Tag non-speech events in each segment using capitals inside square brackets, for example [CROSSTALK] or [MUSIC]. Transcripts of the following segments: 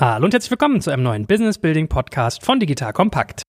Hallo und herzlich willkommen zu einem neuen Business Building Podcast von Digital Kompakt.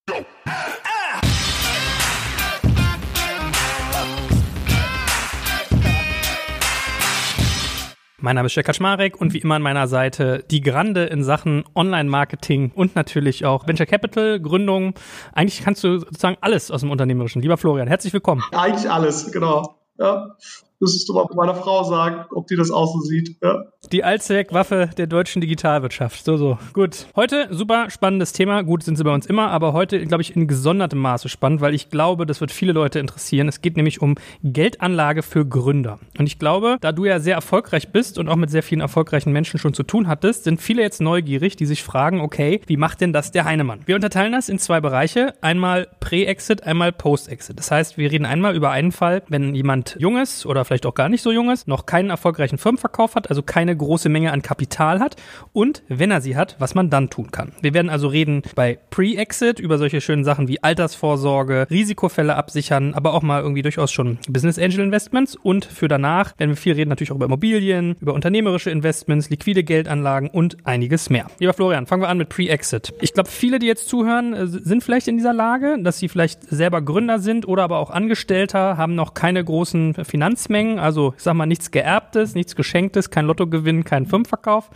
Mein Name ist Jörg Kaczmarek und wie immer an meiner Seite die Grande in Sachen Online-Marketing und natürlich auch Venture Capital, Gründung. Eigentlich kannst du sozusagen alles aus dem Unternehmerischen. Lieber Florian, herzlich willkommen. Eigentlich alles, genau. Ja. Müsstest du mal meiner Frau sagen, ob die das auch so sieht. Ja. Die Allzweckwaffe der deutschen Digitalwirtschaft. So, so. Gut. Heute super spannendes Thema. Gut, sind sie bei uns immer, aber heute, glaube ich, in gesondertem Maße spannend, weil ich glaube, das wird viele Leute interessieren. Es geht nämlich um Geldanlage für Gründer. Und ich glaube, da du ja sehr erfolgreich bist und auch mit sehr vielen erfolgreichen Menschen schon zu tun hattest, sind viele jetzt neugierig, die sich fragen, okay, wie macht denn das der Heinemann? Wir unterteilen das in zwei Bereiche. Einmal Pre-Exit, einmal Post-Exit. Das heißt, wir reden einmal über einen Fall, wenn jemand junges oder vielleicht auch gar nicht so jung ist, noch keinen erfolgreichen Firmenverkauf hat, also keine große Menge an Kapital hat und wenn er sie hat, was man dann tun kann. Wir werden also reden bei Pre-Exit über solche schönen Sachen wie Altersvorsorge, Risikofälle absichern, aber auch mal irgendwie durchaus schon Business Angel Investments und für danach werden wir viel reden natürlich auch über Immobilien, über unternehmerische Investments, liquide Geldanlagen und einiges mehr. Lieber Florian, fangen wir an mit Pre-Exit. Ich glaube, viele, die jetzt zuhören, äh, sind vielleicht in dieser Lage, dass sie vielleicht selber Gründer sind oder aber auch Angestellter, haben noch keine großen Finanzmengen Mengen, also ich sag mal nichts Geerbtes, nichts Geschenktes, kein Lottogewinn, kein Firmenverkauf.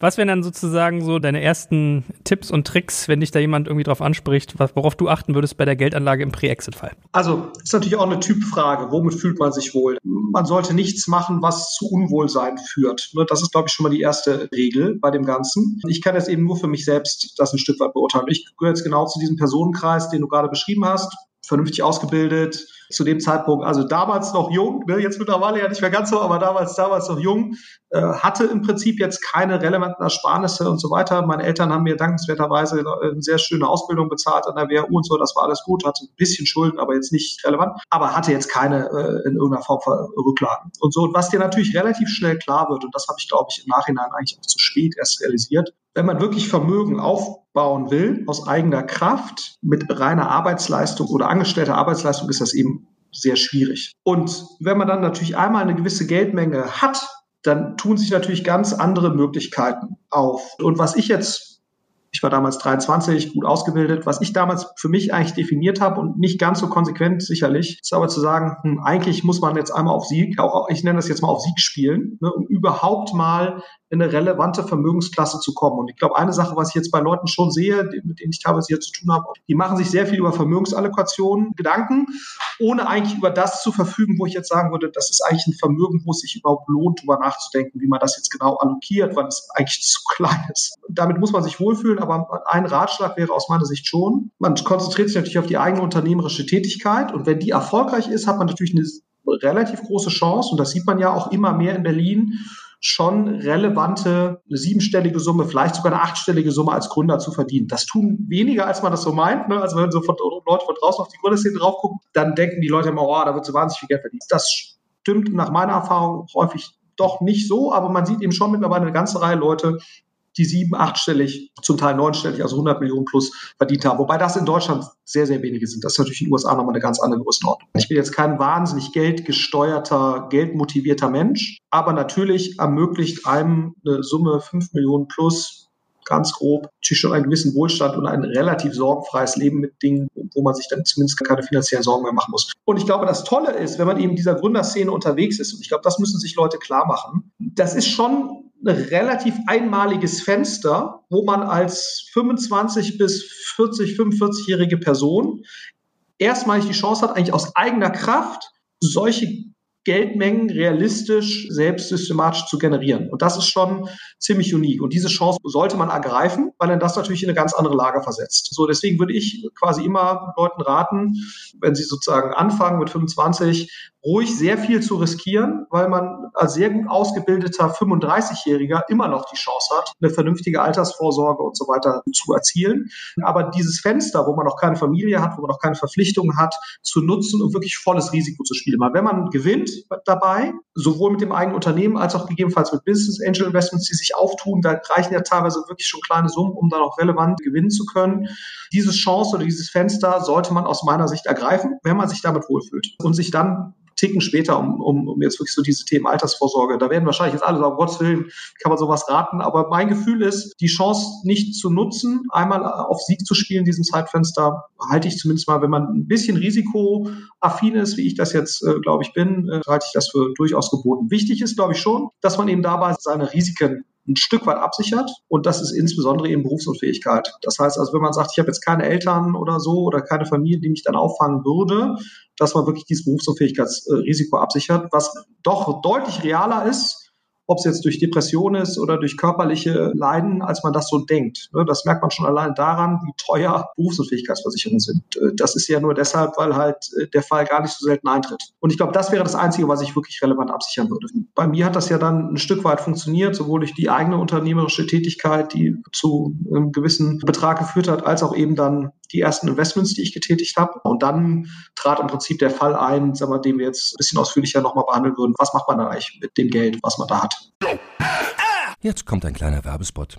Was wären dann sozusagen so deine ersten Tipps und Tricks, wenn dich da jemand irgendwie drauf anspricht, worauf du achten würdest bei der Geldanlage im Pre-Exit-Fall? Also ist natürlich auch eine Typfrage. Womit fühlt man sich wohl? Man sollte nichts machen, was zu Unwohlsein führt. Ne, das ist, glaube ich, schon mal die erste Regel bei dem Ganzen. Ich kann jetzt eben nur für mich selbst das ein Stück weit beurteilen. Ich gehöre jetzt genau zu diesem Personenkreis, den du gerade beschrieben hast vernünftig ausgebildet, zu dem Zeitpunkt, also damals noch jung, ne, jetzt mittlerweile ja nicht mehr ganz so, aber damals, damals noch jung, äh, hatte im Prinzip jetzt keine relevanten Ersparnisse und so weiter. Meine Eltern haben mir dankenswerterweise eine sehr schöne Ausbildung bezahlt an der WHU und so, das war alles gut, hatte ein bisschen Schulden, aber jetzt nicht relevant, aber hatte jetzt keine äh, in irgendeiner Form Rücklagen. Und so, was dir natürlich relativ schnell klar wird, und das habe ich, glaube ich, im Nachhinein eigentlich auch zu spät erst realisiert, wenn man wirklich Vermögen aufbauen will, aus eigener Kraft, mit reiner Arbeitsleistung oder angestellter Arbeitsleistung, ist das eben sehr schwierig. Und wenn man dann natürlich einmal eine gewisse Geldmenge hat, dann tun sich natürlich ganz andere Möglichkeiten auf. Und was ich jetzt ich war damals 23, gut ausgebildet. Was ich damals für mich eigentlich definiert habe und nicht ganz so konsequent sicherlich, ist aber zu sagen, hm, eigentlich muss man jetzt einmal auf Sieg, ich nenne das jetzt mal auf Sieg spielen, ne, um überhaupt mal in eine relevante Vermögensklasse zu kommen. Und ich glaube, eine Sache, was ich jetzt bei Leuten schon sehe, mit denen ich teilweise hier zu tun habe, die machen sich sehr viel über Vermögensallokationen Gedanken, ohne eigentlich über das zu verfügen, wo ich jetzt sagen würde, das ist eigentlich ein Vermögen, wo es sich überhaupt lohnt, darüber nachzudenken, wie man das jetzt genau allokiert, weil es eigentlich [LAUGHS] zu klein ist. Damit muss man sich wohlfühlen, aber ein Ratschlag wäre aus meiner Sicht schon, man konzentriert sich natürlich auf die eigene unternehmerische Tätigkeit und wenn die erfolgreich ist, hat man natürlich eine relativ große Chance und das sieht man ja auch immer mehr in Berlin, schon relevante, eine siebenstellige Summe, vielleicht sogar eine achtstellige Summe als Gründer zu verdienen. Das tun weniger, als man das so meint. Ne? Also wenn so von, Leute von draußen auf die Gründerszene drauf gucken, dann denken die Leute immer, oh, da wird so wahnsinnig viel Geld verdient. Das stimmt nach meiner Erfahrung häufig doch nicht so, aber man sieht eben schon mittlerweile eine ganze Reihe Leute, die sieben, achtstellig, zum Teil neunstellig, also 100 Millionen plus verdient haben. Wobei das in Deutschland sehr, sehr wenige sind. Das ist natürlich in den USA nochmal eine ganz andere Größenordnung. Ich bin jetzt kein wahnsinnig geldgesteuerter, geldmotivierter Mensch, aber natürlich ermöglicht einem eine Summe 5 Millionen plus ganz grob, natürlich schon einen gewissen Wohlstand und ein relativ sorgenfreies Leben mit Dingen, wo man sich dann zumindest keine finanziellen Sorgen mehr machen muss. Und ich glaube, das Tolle ist, wenn man eben dieser Gründerszene unterwegs ist, und ich glaube, das müssen sich Leute klar machen, das ist schon ein relativ einmaliges Fenster, wo man als 25 bis 40, 45-jährige Person erstmalig die Chance hat, eigentlich aus eigener Kraft solche Geldmengen realistisch selbst systematisch zu generieren. Und das ist schon ziemlich unique. Und diese Chance sollte man ergreifen, weil dann das natürlich in eine ganz andere Lage versetzt. So, deswegen würde ich quasi immer Leuten raten, wenn sie sozusagen anfangen mit 25, ruhig sehr viel zu riskieren, weil man als sehr gut ausgebildeter 35-Jähriger immer noch die Chance hat, eine vernünftige Altersvorsorge und so weiter zu erzielen. Aber dieses Fenster, wo man noch keine Familie hat, wo man noch keine Verpflichtungen hat, zu nutzen und wirklich volles Risiko zu spielen. Weil wenn man gewinnt dabei, sowohl mit dem eigenen Unternehmen als auch gegebenenfalls mit Business Angel Investments, die sich auftun, da reichen ja teilweise wirklich schon kleine Summen, um dann auch relevant gewinnen zu können. Diese Chance oder dieses Fenster sollte man aus meiner Sicht ergreifen, wenn man sich damit wohlfühlt und sich dann Ticken später, um, um, um jetzt wirklich so diese Themen Altersvorsorge. Da werden wahrscheinlich jetzt alle sagen, Gottes Willen, kann man sowas raten. Aber mein Gefühl ist, die Chance nicht zu nutzen, einmal auf Sieg zu spielen in diesem Zeitfenster, halte ich zumindest mal, wenn man ein bisschen risikoaffin ist, wie ich das jetzt, äh, glaube ich, bin, äh, halte ich das für durchaus geboten. Wichtig ist, glaube ich, schon, dass man eben dabei seine Risiken ein Stück weit absichert und das ist insbesondere eben Berufsunfähigkeit. Das heißt also, wenn man sagt, ich habe jetzt keine Eltern oder so oder keine Familie, die mich dann auffangen würde, dass man wirklich dieses Berufsunfähigkeitsrisiko absichert, was doch deutlich realer ist, ob es jetzt durch Depression ist oder durch körperliche Leiden, als man das so denkt. Ne, das merkt man schon allein daran, wie teuer Berufsunfähigkeitsversicherungen sind. Äh, das ist ja nur deshalb, weil halt äh, der Fall gar nicht so selten eintritt. Und ich glaube, das wäre das Einzige, was ich wirklich relevant absichern würde. Bei mir hat das ja dann ein Stück weit funktioniert, sowohl durch die eigene unternehmerische Tätigkeit, die zu einem gewissen Betrag geführt hat, als auch eben dann die ersten Investments, die ich getätigt habe. Und dann trat im Prinzip der Fall ein, sagen wir, den wir jetzt ein bisschen ausführlicher nochmal behandeln würden. Was macht man dann eigentlich mit dem Geld, was man da hat? Jetzt kommt ein kleiner Werbespot.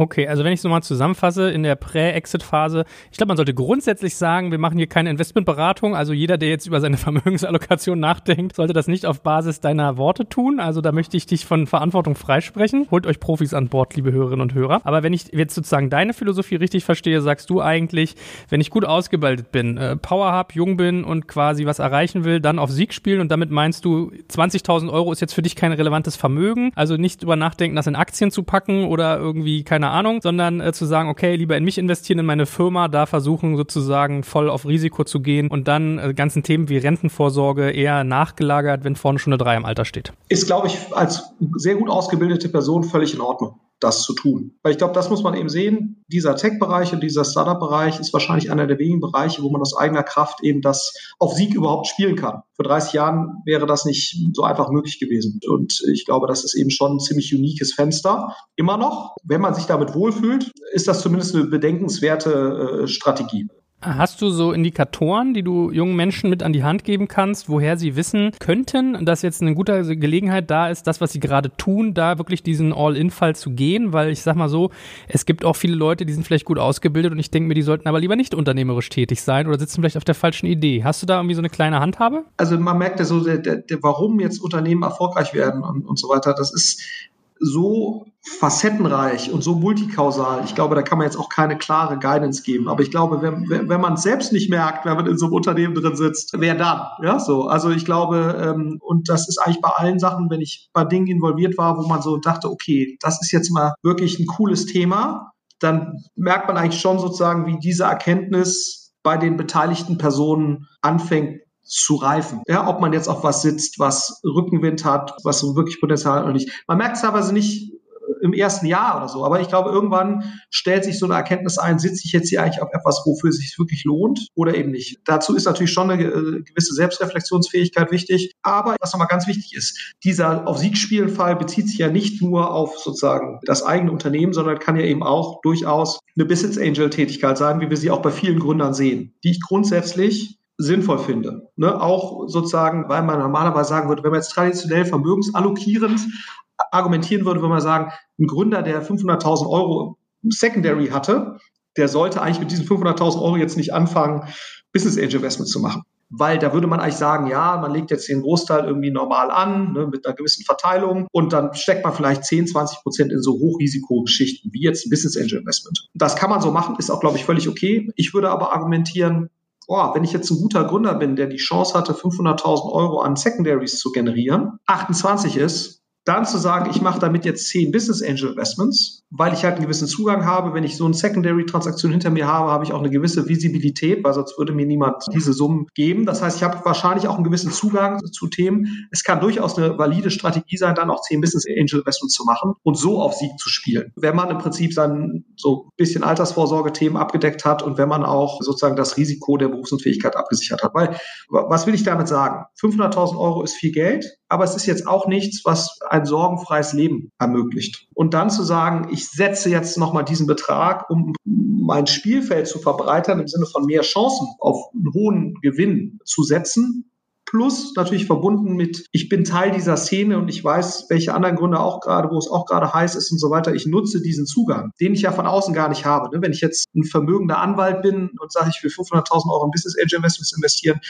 Okay, also wenn ich es nochmal zusammenfasse, in der Prä-Exit-Phase, ich glaube, man sollte grundsätzlich sagen, wir machen hier keine Investmentberatung. Also jeder, der jetzt über seine [LAUGHS] Vermögensallokation nachdenkt, sollte das nicht auf Basis deiner Worte tun. Also da möchte ich dich von Verantwortung freisprechen. Holt euch Profis an Bord, liebe Hörerinnen und Hörer. Aber wenn ich jetzt sozusagen deine Philosophie richtig verstehe, sagst du eigentlich, wenn ich gut ausgebildet bin, äh, Power habe, jung bin und quasi was erreichen will, dann auf Sieg spielen und damit meinst du, 20.000 Euro ist jetzt für dich kein relevantes Vermögen. Also nicht über nachdenken, das in Aktien zu packen oder irgendwie, keine Ahnung, sondern äh, zu sagen, okay, lieber in mich investieren, in meine Firma, da versuchen sozusagen voll auf Risiko zu gehen und dann äh, ganzen Themen wie Rentenvorsorge eher nachgelagert, wenn vorne schon eine 3 im Alter steht. Ist, glaube ich, als sehr gut ausgebildete Person völlig in Ordnung das zu tun. Weil ich glaube, das muss man eben sehen. Dieser Tech-Bereich und dieser Startup-Bereich ist wahrscheinlich einer der wenigen Bereiche, wo man aus eigener Kraft eben das auf Sieg überhaupt spielen kann. Vor 30 Jahren wäre das nicht so einfach möglich gewesen. Und ich glaube, das ist eben schon ein ziemlich uniques Fenster. Immer noch, wenn man sich damit wohlfühlt, ist das zumindest eine bedenkenswerte äh, Strategie. Hast du so Indikatoren, die du jungen Menschen mit an die Hand geben kannst, woher sie wissen könnten, dass jetzt eine gute Gelegenheit da ist, das, was sie gerade tun, da wirklich diesen All-In-Fall zu gehen? Weil ich sag mal so, es gibt auch viele Leute, die sind vielleicht gut ausgebildet und ich denke mir, die sollten aber lieber nicht unternehmerisch tätig sein oder sitzen vielleicht auf der falschen Idee. Hast du da irgendwie so eine kleine Handhabe? Also man merkt ja so, der, der, der, warum jetzt Unternehmen erfolgreich werden und, und so weiter, das ist so facettenreich und so multikausal. Ich glaube, da kann man jetzt auch keine klare Guidance geben. Aber ich glaube, wenn, wenn man es selbst nicht merkt, wenn man in so einem Unternehmen drin sitzt, wer dann? Ja, so. Also ich glaube, ähm, und das ist eigentlich bei allen Sachen, wenn ich bei Dingen involviert war, wo man so dachte, okay, das ist jetzt mal wirklich ein cooles Thema, dann merkt man eigentlich schon sozusagen, wie diese Erkenntnis bei den beteiligten Personen anfängt zu reifen. Ja, ob man jetzt auf was sitzt, was Rückenwind hat, was wirklich Potenzial hat oder nicht. Man merkt es teilweise nicht äh, im ersten Jahr oder so. Aber ich glaube, irgendwann stellt sich so eine Erkenntnis ein, sitze ich jetzt hier eigentlich auf etwas, wofür es sich wirklich lohnt oder eben nicht. Dazu ist natürlich schon eine äh, gewisse Selbstreflexionsfähigkeit wichtig. Aber was nochmal ganz wichtig ist, dieser auf Sieg spielen Fall bezieht sich ja nicht nur auf sozusagen das eigene Unternehmen, sondern kann ja eben auch durchaus eine Business Angel Tätigkeit sein, wie wir sie auch bei vielen Gründern sehen, die ich grundsätzlich sinnvoll finde. Ne? Auch sozusagen, weil man normalerweise sagen würde, wenn man jetzt traditionell vermögensallokierend argumentieren würde, würde man sagen, ein Gründer, der 500.000 Euro Secondary hatte, der sollte eigentlich mit diesen 500.000 Euro jetzt nicht anfangen, Business Angel Investment zu machen. Weil da würde man eigentlich sagen, ja, man legt jetzt den Großteil irgendwie normal an, ne, mit einer gewissen Verteilung und dann steckt man vielleicht 10, 20 Prozent in so Hochrisikogeschichten wie jetzt Business Angel Investment. Das kann man so machen, ist auch, glaube ich, völlig okay. Ich würde aber argumentieren, boah, wenn ich jetzt ein guter Gründer bin, der die Chance hatte, 500.000 Euro an Secondaries zu generieren, 28 ist, dann zu sagen, ich mache damit jetzt zehn Business Angel Investments, weil ich halt einen gewissen Zugang habe. Wenn ich so eine Secondary-Transaktion hinter mir habe, habe ich auch eine gewisse Visibilität, weil sonst würde mir niemand diese Summen geben. Das heißt, ich habe wahrscheinlich auch einen gewissen Zugang zu Themen. Es kann durchaus eine valide Strategie sein, dann auch zehn Business Angel Investments zu machen und so auf Sieg zu spielen. Wenn man im Prinzip dann so ein bisschen Altersvorsorge-Themen abgedeckt hat und wenn man auch sozusagen das Risiko der Berufsunfähigkeit abgesichert hat. Weil, was will ich damit sagen? 500.000 Euro ist viel Geld, aber es ist jetzt auch nichts, was ein sorgenfreies Leben ermöglicht. Und dann zu sagen, ich setze jetzt nochmal diesen Betrag, um mein Spielfeld zu verbreitern, im Sinne von mehr Chancen auf einen hohen Gewinn zu setzen, Plus natürlich verbunden mit, ich bin Teil dieser Szene und ich weiß, welche anderen Gründe auch gerade, wo es auch gerade heiß ist und so weiter. Ich nutze diesen Zugang, den ich ja von außen gar nicht habe. Ne? Wenn ich jetzt ein vermögender Anwalt bin und sage, ich will 500.000 Euro in Business Angel Investments investieren,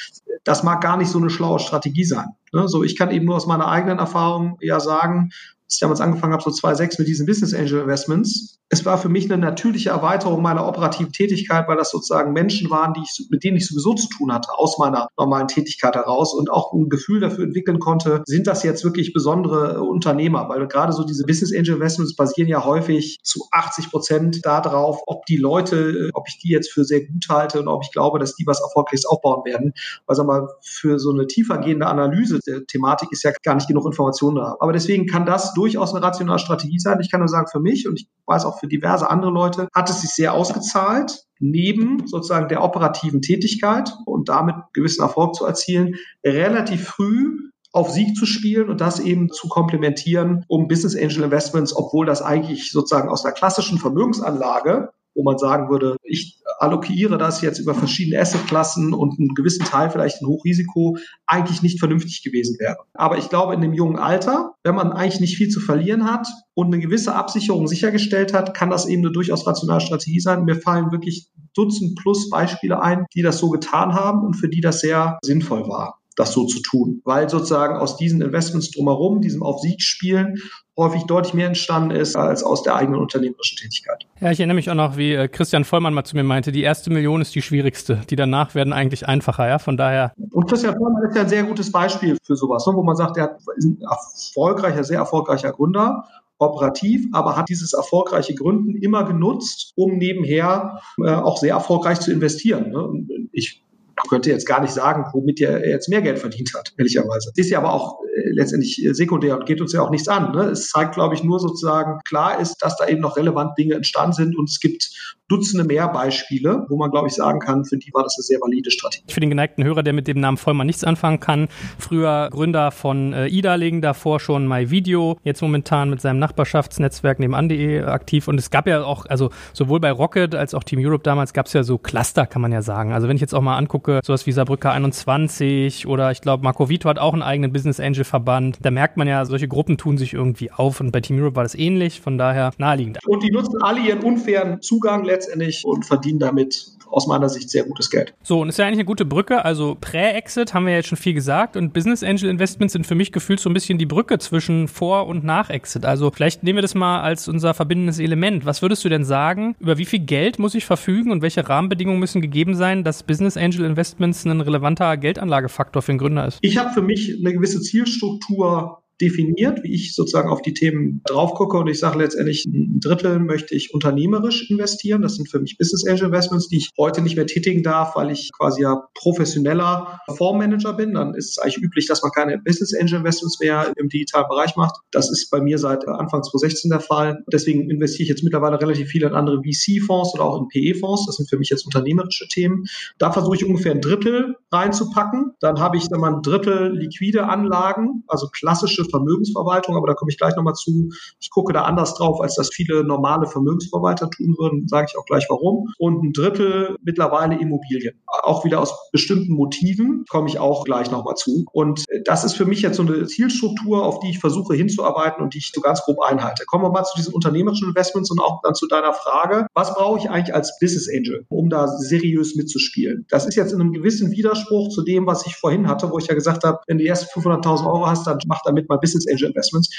das mag gar nicht so eine schlaue Strategie sein. Ne? So, ich kann eben nur aus meiner eigenen Erfahrung ja sagen, als ich damals angefangen habe, so 2,6 mit diesen Business Angel Investments, es war für mich eine natürliche Erweiterung meiner operativen Tätigkeit, weil das sozusagen Menschen waren, die ich, mit denen ich sowieso zu tun hatte, aus meiner normalen Tätigkeit heraus und auch ein Gefühl dafür entwickeln konnte, sind das jetzt wirklich besondere Unternehmer? Weil gerade so diese Business Angel Investments basieren ja häufig zu 80 Prozent darauf, ob die Leute, ob ich die jetzt für sehr gut halte und ob ich glaube, dass die was Erfolgreiches aufbauen werden. Weil sag mal, für so eine tiefergehende Analyse der Thematik ist ja gar nicht genug Information da. Aber deswegen kann das durchaus eine rationale Strategie sein. Ich kann nur sagen, für mich und ich weiß auch für diverse andere Leute, hat es sich sehr ausgezahlt, neben sozusagen der operativen Tätigkeit und damit gewissen Erfolg zu erzielen, relativ früh auf Sieg zu spielen und das eben zu komplementieren, um Business Angel Investments, obwohl das eigentlich sozusagen aus der klassischen Vermögensanlage wo man sagen würde, ich allokiere das jetzt über verschiedene Assetklassen und einen gewissen Teil vielleicht ein Hochrisiko, eigentlich nicht vernünftig gewesen wäre. Aber ich glaube, in dem jungen Alter, wenn man eigentlich nicht viel zu verlieren hat und eine gewisse Absicherung sichergestellt hat, kann das eben eine durchaus rationale Strategie sein. Mir fallen wirklich Dutzend plus Beispiele ein, die das so getan haben und für die das sehr sinnvoll war das so zu tun, weil sozusagen aus diesen Investments drumherum, diesem auf Sieg spielen, häufig deutlich mehr entstanden ist als aus der eigenen unternehmerischen Tätigkeit. Ja, ich erinnere mich auch noch, wie äh, Christian Vollmann mal zu mir meinte, die erste Million ist die schwierigste, die danach werden eigentlich einfacher, ja, von daher. Und Christian Vollmann ist ja ein sehr gutes Beispiel für sowas, ne, wo man sagt, er ist ein erfolgreicher, sehr erfolgreicher Gründer operativ, aber hat dieses erfolgreiche Gründen immer genutzt, um nebenher äh, auch sehr erfolgreich zu investieren. Ne? Ich könnte jetzt gar nicht sagen, womit er jetzt mehr Geld verdient hat, ehrlicherweise. Ist ja aber auch äh, letztendlich äh, sekundär und geht uns ja auch nichts an. Ne? Es zeigt, glaube ich, nur sozusagen, klar ist, dass da eben noch relevant Dinge entstanden sind und es gibt Dutzende mehr Beispiele, wo man, glaube ich, sagen kann, für die war das eine sehr valide Strategie. Für den geneigten Hörer, der mit dem Namen Vollmann nichts anfangen kann, früher Gründer von äh, IDA-Legen, davor schon MyVideo, jetzt momentan mit seinem Nachbarschaftsnetzwerk nebenan.de aktiv und es gab ja auch, also sowohl bei Rocket als auch Team Europe damals gab es ja so Cluster, kann man ja sagen. Also wenn ich jetzt auch mal angucke, sowas wie Saarbrücker 21 oder ich glaube Marco Vito hat auch einen eigenen Business Angel Verband, da merkt man ja, solche Gruppen tun sich irgendwie auf und bei Team Europe war das ähnlich, von daher naheliegend. Und die nutzen alle ihren unfairen Zugang letztendlich und verdienen damit aus meiner Sicht sehr gutes Geld. So, und ist ja eigentlich eine gute Brücke. Also Prä-Exit haben wir jetzt schon viel gesagt und Business Angel Investments sind für mich gefühlt so ein bisschen die Brücke zwischen Vor- und Nach-Exit. Also vielleicht nehmen wir das mal als unser verbindendes Element. Was würdest du denn sagen? Über wie viel Geld muss ich verfügen und welche Rahmenbedingungen müssen gegeben sein, dass Business Angel Investments ein relevanter Geldanlagefaktor für einen Gründer ist? Ich habe für mich eine gewisse Zielstruktur definiert, wie ich sozusagen auf die Themen drauf gucke. Und ich sage letztendlich, ein Drittel möchte ich unternehmerisch investieren. Das sind für mich Business Angel Investments, die ich heute nicht mehr tätigen darf, weil ich quasi ja professioneller Fondsmanager bin. Dann ist es eigentlich üblich, dass man keine Business Angel Investments mehr im digitalen Bereich macht. Das ist bei mir seit Anfang 2016 der Fall. Deswegen investiere ich jetzt mittlerweile relativ viel in andere VC-Fonds oder auch in PE-Fonds. Das sind für mich jetzt unternehmerische Themen. Da versuche ich ungefähr ein Drittel reinzupacken. Dann habe ich dann mal ein Drittel liquide Anlagen, also klassische Vermögensverwaltung, aber da komme ich gleich nochmal zu. Ich gucke da anders drauf, als das viele normale Vermögensverwalter tun würden, sage ich auch gleich warum. Und ein Drittel mittlerweile Immobilien. Auch wieder aus bestimmten Motiven, komme ich auch gleich nochmal zu. Und das ist für mich jetzt so eine Zielstruktur, auf die ich versuche hinzuarbeiten und die ich so ganz grob einhalte. Kommen wir mal zu diesen unternehmerischen Investments und auch dann zu deiner Frage, was brauche ich eigentlich als Business Angel, um da seriös mitzuspielen? Das ist jetzt in einem gewissen Widerspruch zu dem, was ich vorhin hatte, wo ich ja gesagt habe, wenn du erst 500.000 Euro hast, dann mach damit mal Business Angel Investments.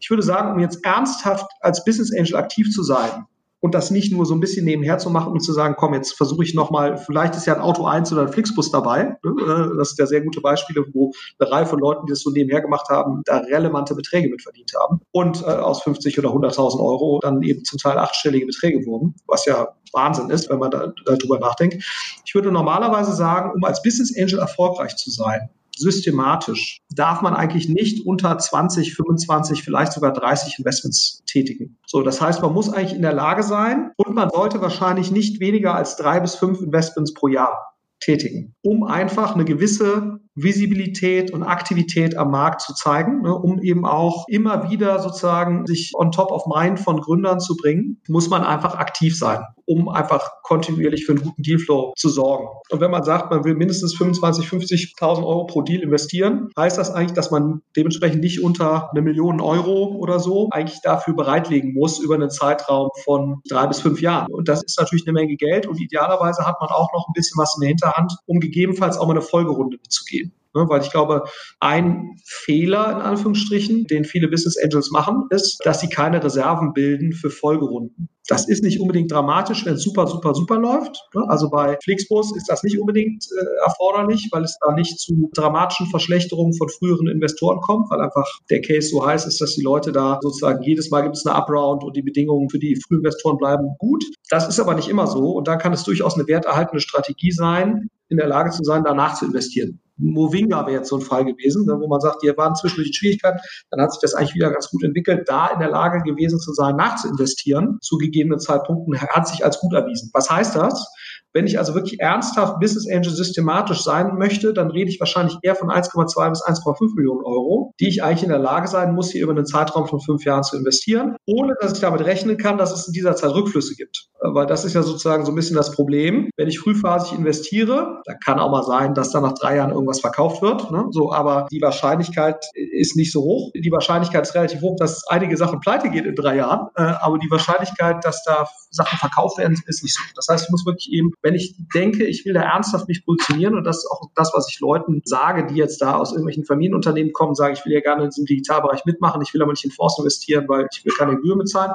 Ich würde sagen, um jetzt ernsthaft als Business Angel aktiv zu sein, und das nicht nur so ein bisschen nebenher zu machen und zu sagen, komm, jetzt versuche ich nochmal, vielleicht ist ja ein Auto 1 oder ein Flixbus dabei. Ne? Äh, das sind ja sehr gute Beispiele, wo eine Reihe von Leuten, die das so nebenher gemacht haben, da relevante Beträge mit verdient haben. Und äh, aus 50 oder 100.000 Euro dann eben zum Teil achtstellige Beträge wurden, was ja Wahnsinn ist, wenn man da, darüber nachdenkt. Ich würde normalerweise sagen, um als Business Angel erfolgreich zu sein, systematisch darf man eigentlich nicht unter 20, 25, vielleicht sogar 30 Investments tätigen. So, das heißt, man muss eigentlich in der Lage sein und man sollte wahrscheinlich nicht weniger als drei bis fünf Investments pro Jahr tätigen, um einfach eine gewisse Visibilität und Aktivität am Markt zu zeigen, ne, um eben auch immer wieder sozusagen sich on top of mind von Gründern zu bringen, muss man einfach aktiv sein, um einfach kontinuierlich für einen guten Dealflow zu sorgen. Und wenn man sagt, man will mindestens 25, 50.000 Euro pro Deal investieren, heißt das eigentlich, dass man dementsprechend nicht unter eine Million Euro oder so eigentlich dafür bereitlegen muss über einen Zeitraum von drei bis fünf Jahren. Und das ist natürlich eine Menge Geld und idealerweise hat man auch noch ein bisschen was in der Hinterhand, um gegebenenfalls auch mal eine Folgerunde mitzugehen. Ne, weil ich glaube, ein Fehler in Anführungsstrichen, den viele Business Angels machen, ist, dass sie keine Reserven bilden für Folgerunden. Das ist nicht unbedingt dramatisch, wenn es super, super, super läuft. Ne? Also bei Flixbus ist das nicht unbedingt äh, erforderlich, weil es da nicht zu dramatischen Verschlechterungen von früheren Investoren kommt, weil einfach der Case so heiß ist, dass die Leute da sozusagen jedes Mal gibt es eine Upround und die Bedingungen für die Frühinvestoren bleiben gut. Das ist aber nicht immer so und da kann es durchaus eine werterhaltende Strategie sein, in der Lage zu sein, danach zu investieren. Movinga wäre jetzt so ein Fall gewesen, ne, wo man sagt, hier waren zwischendurch Schwierigkeiten, dann hat sich das eigentlich wieder ganz gut entwickelt, da in der Lage gewesen zu sein, nachzuinvestieren zu gegebenen Zeitpunkten, hat sich als gut erwiesen. Was heißt das? Wenn ich also wirklich ernsthaft Business Angel systematisch sein möchte, dann rede ich wahrscheinlich eher von 1,2 bis 1,5 Millionen Euro, die ich eigentlich in der Lage sein muss, hier über einen Zeitraum von fünf Jahren zu investieren, ohne dass ich damit rechnen kann, dass es in dieser Zeit Rückflüsse gibt. Weil das ist ja sozusagen so ein bisschen das Problem. Wenn ich frühphasig investiere, dann kann auch mal sein, dass da nach drei Jahren irgendwas verkauft wird. Ne? So, aber die Wahrscheinlichkeit ist nicht so hoch. Die Wahrscheinlichkeit ist relativ hoch, dass einige Sachen pleite gehen in drei Jahren. Äh, aber die Wahrscheinlichkeit, dass da Sachen verkauft werden, ist nicht so. Das heißt, ich muss wirklich eben wenn ich denke, ich will da ernsthaft mich positionieren und das ist auch das, was ich Leuten sage, die jetzt da aus irgendwelchen Familienunternehmen kommen, sagen, ich will ja gerne in diesem Digitalbereich mitmachen, ich will aber nicht in Fonds investieren, weil ich will keine Gebühr bezahlen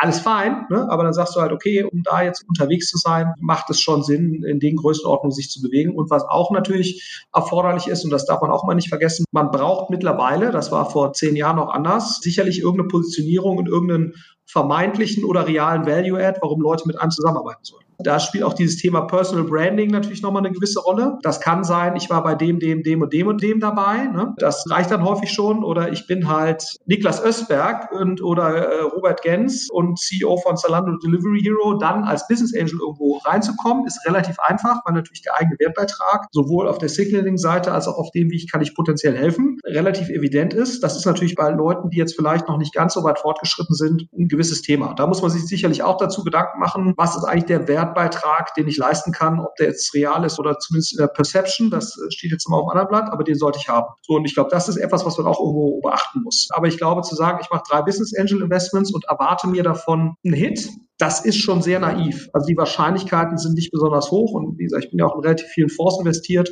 alles fein, ne? aber dann sagst du halt, okay, um da jetzt unterwegs zu sein, macht es schon Sinn, in den Größenordnungen sich zu bewegen. Und was auch natürlich erforderlich ist, und das darf man auch mal nicht vergessen, man braucht mittlerweile, das war vor zehn Jahren noch anders, sicherlich irgendeine Positionierung in irgendeinen vermeintlichen oder realen Value-Add, warum Leute mit einem zusammenarbeiten sollen. Da spielt auch dieses Thema Personal Branding natürlich nochmal eine gewisse Rolle. Das kann sein, ich war bei dem, dem, dem und dem und dem dabei. Ne? Das reicht dann häufig schon. Oder ich bin halt Niklas Östberg und oder äh, Robert Gens und CEO von Zalando Delivery Hero. Dann als Business Angel irgendwo reinzukommen, ist relativ einfach, weil natürlich der eigene Wertbeitrag sowohl auf der Signaling-Seite als auch auf dem, wie ich kann ich potenziell helfen, relativ evident ist. Das ist natürlich bei Leuten, die jetzt vielleicht noch nicht ganz so weit fortgeschritten sind, ein gewisses Thema. Da muss man sich sicherlich auch dazu Gedanken machen, was ist eigentlich der Wert Wertbeitrag, den ich leisten kann, ob der jetzt real ist oder zumindest in der Perception, das äh, steht jetzt immer auf einem anderen Blatt, aber den sollte ich haben. So, und ich glaube, das ist etwas, was man auch irgendwo beachten muss. Aber ich glaube, zu sagen, ich mache drei Business Angel Investments und erwarte mir davon einen Hit, das ist schon sehr naiv. Also die Wahrscheinlichkeiten sind nicht besonders hoch und wie gesagt, ich bin ja auch in relativ vielen Fonds investiert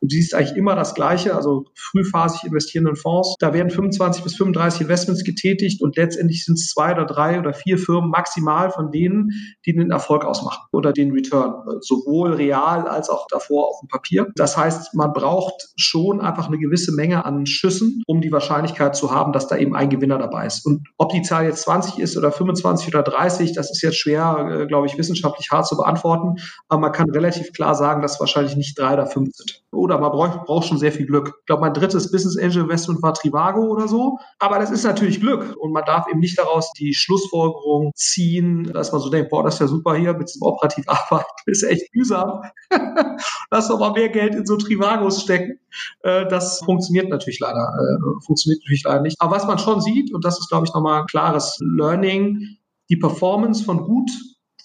und du siehst eigentlich immer das Gleiche, also frühphasig investierenden Fonds. Da werden 25 bis 35 Investments getätigt und letztendlich sind es zwei oder drei oder vier Firmen maximal von denen, die den Erfolg ausmachen oder den Return, sowohl real als auch davor auf dem Papier. Das heißt, man braucht schon einfach eine gewisse Menge an Schüssen, um die Wahrscheinlichkeit zu haben, dass da eben ein Gewinner dabei ist. Und ob die Zahl jetzt 20 ist oder 25 oder 30, das ist ja jetzt schwer, äh, glaube ich, wissenschaftlich hart zu beantworten. Aber man kann relativ klar sagen, dass wahrscheinlich nicht drei oder fünf sind. Oder man braucht, braucht schon sehr viel Glück. Ich glaube, mein drittes Business Angel Investment war Trivago oder so. Aber das ist natürlich Glück. Und man darf eben nicht daraus die Schlussfolgerung ziehen, dass man so denkt, boah, das ist ja super hier mit diesem operativ [LAUGHS] arbeiten. Ist echt mühsam. [LAUGHS] Lass doch mal mehr Geld in so Trivagos stecken. Äh, das funktioniert natürlich leider, äh, funktioniert natürlich leider nicht. Aber was man schon sieht, und das ist, glaube ich, nochmal ein klares Learning, die Performance von gut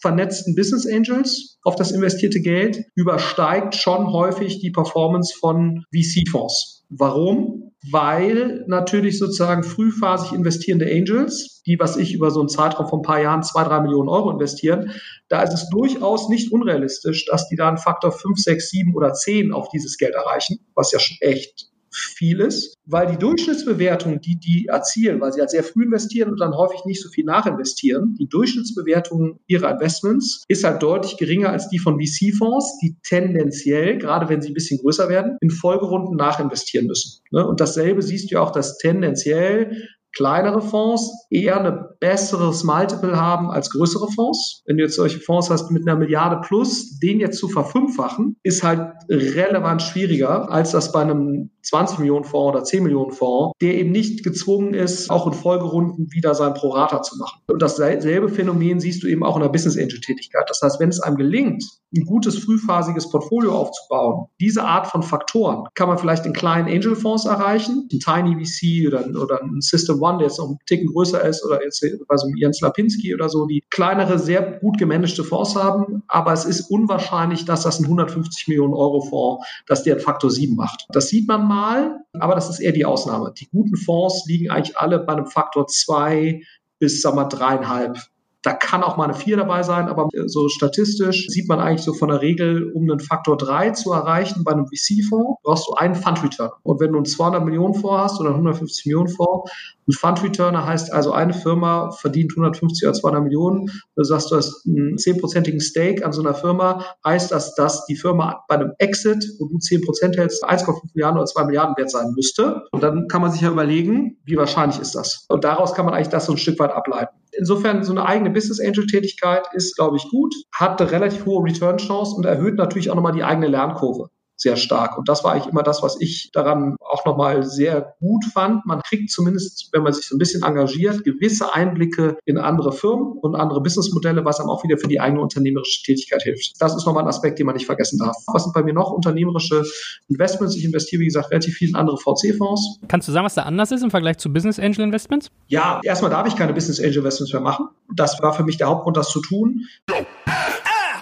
vernetzten Business Angels auf das investierte Geld übersteigt schon häufig die Performance von VC-Fonds. Warum? Weil natürlich sozusagen frühphasig investierende Angels, die, was ich über so einen Zeitraum von ein paar Jahren zwei, drei Millionen Euro investieren, da ist es durchaus nicht unrealistisch, dass die da einen Faktor fünf, sechs, sieben oder zehn auf dieses Geld erreichen, was ja schon echt viel ist, weil die Durchschnittsbewertung, die die erzielen, weil sie halt sehr früh investieren und dann häufig nicht so viel nachinvestieren, die Durchschnittsbewertung ihrer Investments ist halt deutlich geringer als die von VC-Fonds, die tendenziell, gerade wenn sie ein bisschen größer werden, in Folgerunden nachinvestieren müssen. Ne? Und dasselbe siehst du auch, dass tendenziell kleinere Fonds eher ein besseres Multiple haben als größere Fonds. Wenn du jetzt solche Fonds hast mit einer Milliarde plus, den jetzt zu verfünffachen, ist halt relevant schwieriger, als das bei einem 20 Millionen Fonds oder 10 Millionen Fonds, der eben nicht gezwungen ist, auch in Folgerunden wieder sein Prorata zu machen. Und dasselbe Phänomen siehst du eben auch in der Business Angel Tätigkeit. Das heißt, wenn es einem gelingt, ein gutes frühphasiges Portfolio aufzubauen, diese Art von Faktoren kann man vielleicht in kleinen Angel Fonds erreichen, ein Tiny VC oder, oder ein System One, der jetzt noch einen Ticken größer ist, oder jetzt also Jens Lapinski oder so, die kleinere, sehr gut gemanagte Fonds haben. Aber es ist unwahrscheinlich, dass das ein 150 Millionen Euro Fonds, dass der Faktor 7 macht. Das sieht man mal, aber das ist eher die Ausnahme. Die guten Fonds liegen eigentlich alle bei einem Faktor 2 bis, sagen wir, dreieinhalb da kann auch mal eine 4 dabei sein, aber so statistisch sieht man eigentlich so von der Regel, um einen Faktor 3 zu erreichen bei einem VC-Fonds, brauchst du einen Fund-Return. Und wenn du einen 200 Millionen Fonds hast oder einen 150 Millionen Fonds, ein Fund-Returner heißt also, eine Firma verdient 150 oder 200 Millionen. Du sagst, du hast einen 10-prozentigen Stake an so einer Firma, heißt das, dass die Firma bei einem Exit, wo du 10 Prozent hältst, 1,5 Milliarden oder 2 Milliarden wert sein müsste. Und dann kann man sich ja überlegen, wie wahrscheinlich ist das? Und daraus kann man eigentlich das so ein Stück weit ableiten. Insofern so eine eigene Business Angel Tätigkeit ist, glaube ich, gut, hat eine relativ hohe Return Chance und erhöht natürlich auch nochmal die eigene Lernkurve sehr stark. Und das war eigentlich immer das, was ich daran auch nochmal sehr gut fand. Man kriegt zumindest, wenn man sich so ein bisschen engagiert, gewisse Einblicke in andere Firmen und andere Businessmodelle, was einem auch wieder für die eigene unternehmerische Tätigkeit hilft. Das ist nochmal ein Aspekt, den man nicht vergessen darf. Was sind bei mir noch unternehmerische Investments? Ich investiere, wie gesagt, relativ viel in andere VC-Fonds. Kannst du sagen, was da anders ist im Vergleich zu Business Angel Investments? Ja, erstmal darf ich keine Business Angel Investments mehr machen. Das war für mich der Hauptgrund, das zu tun.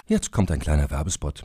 Jetzt kommt ein kleiner Werbespot.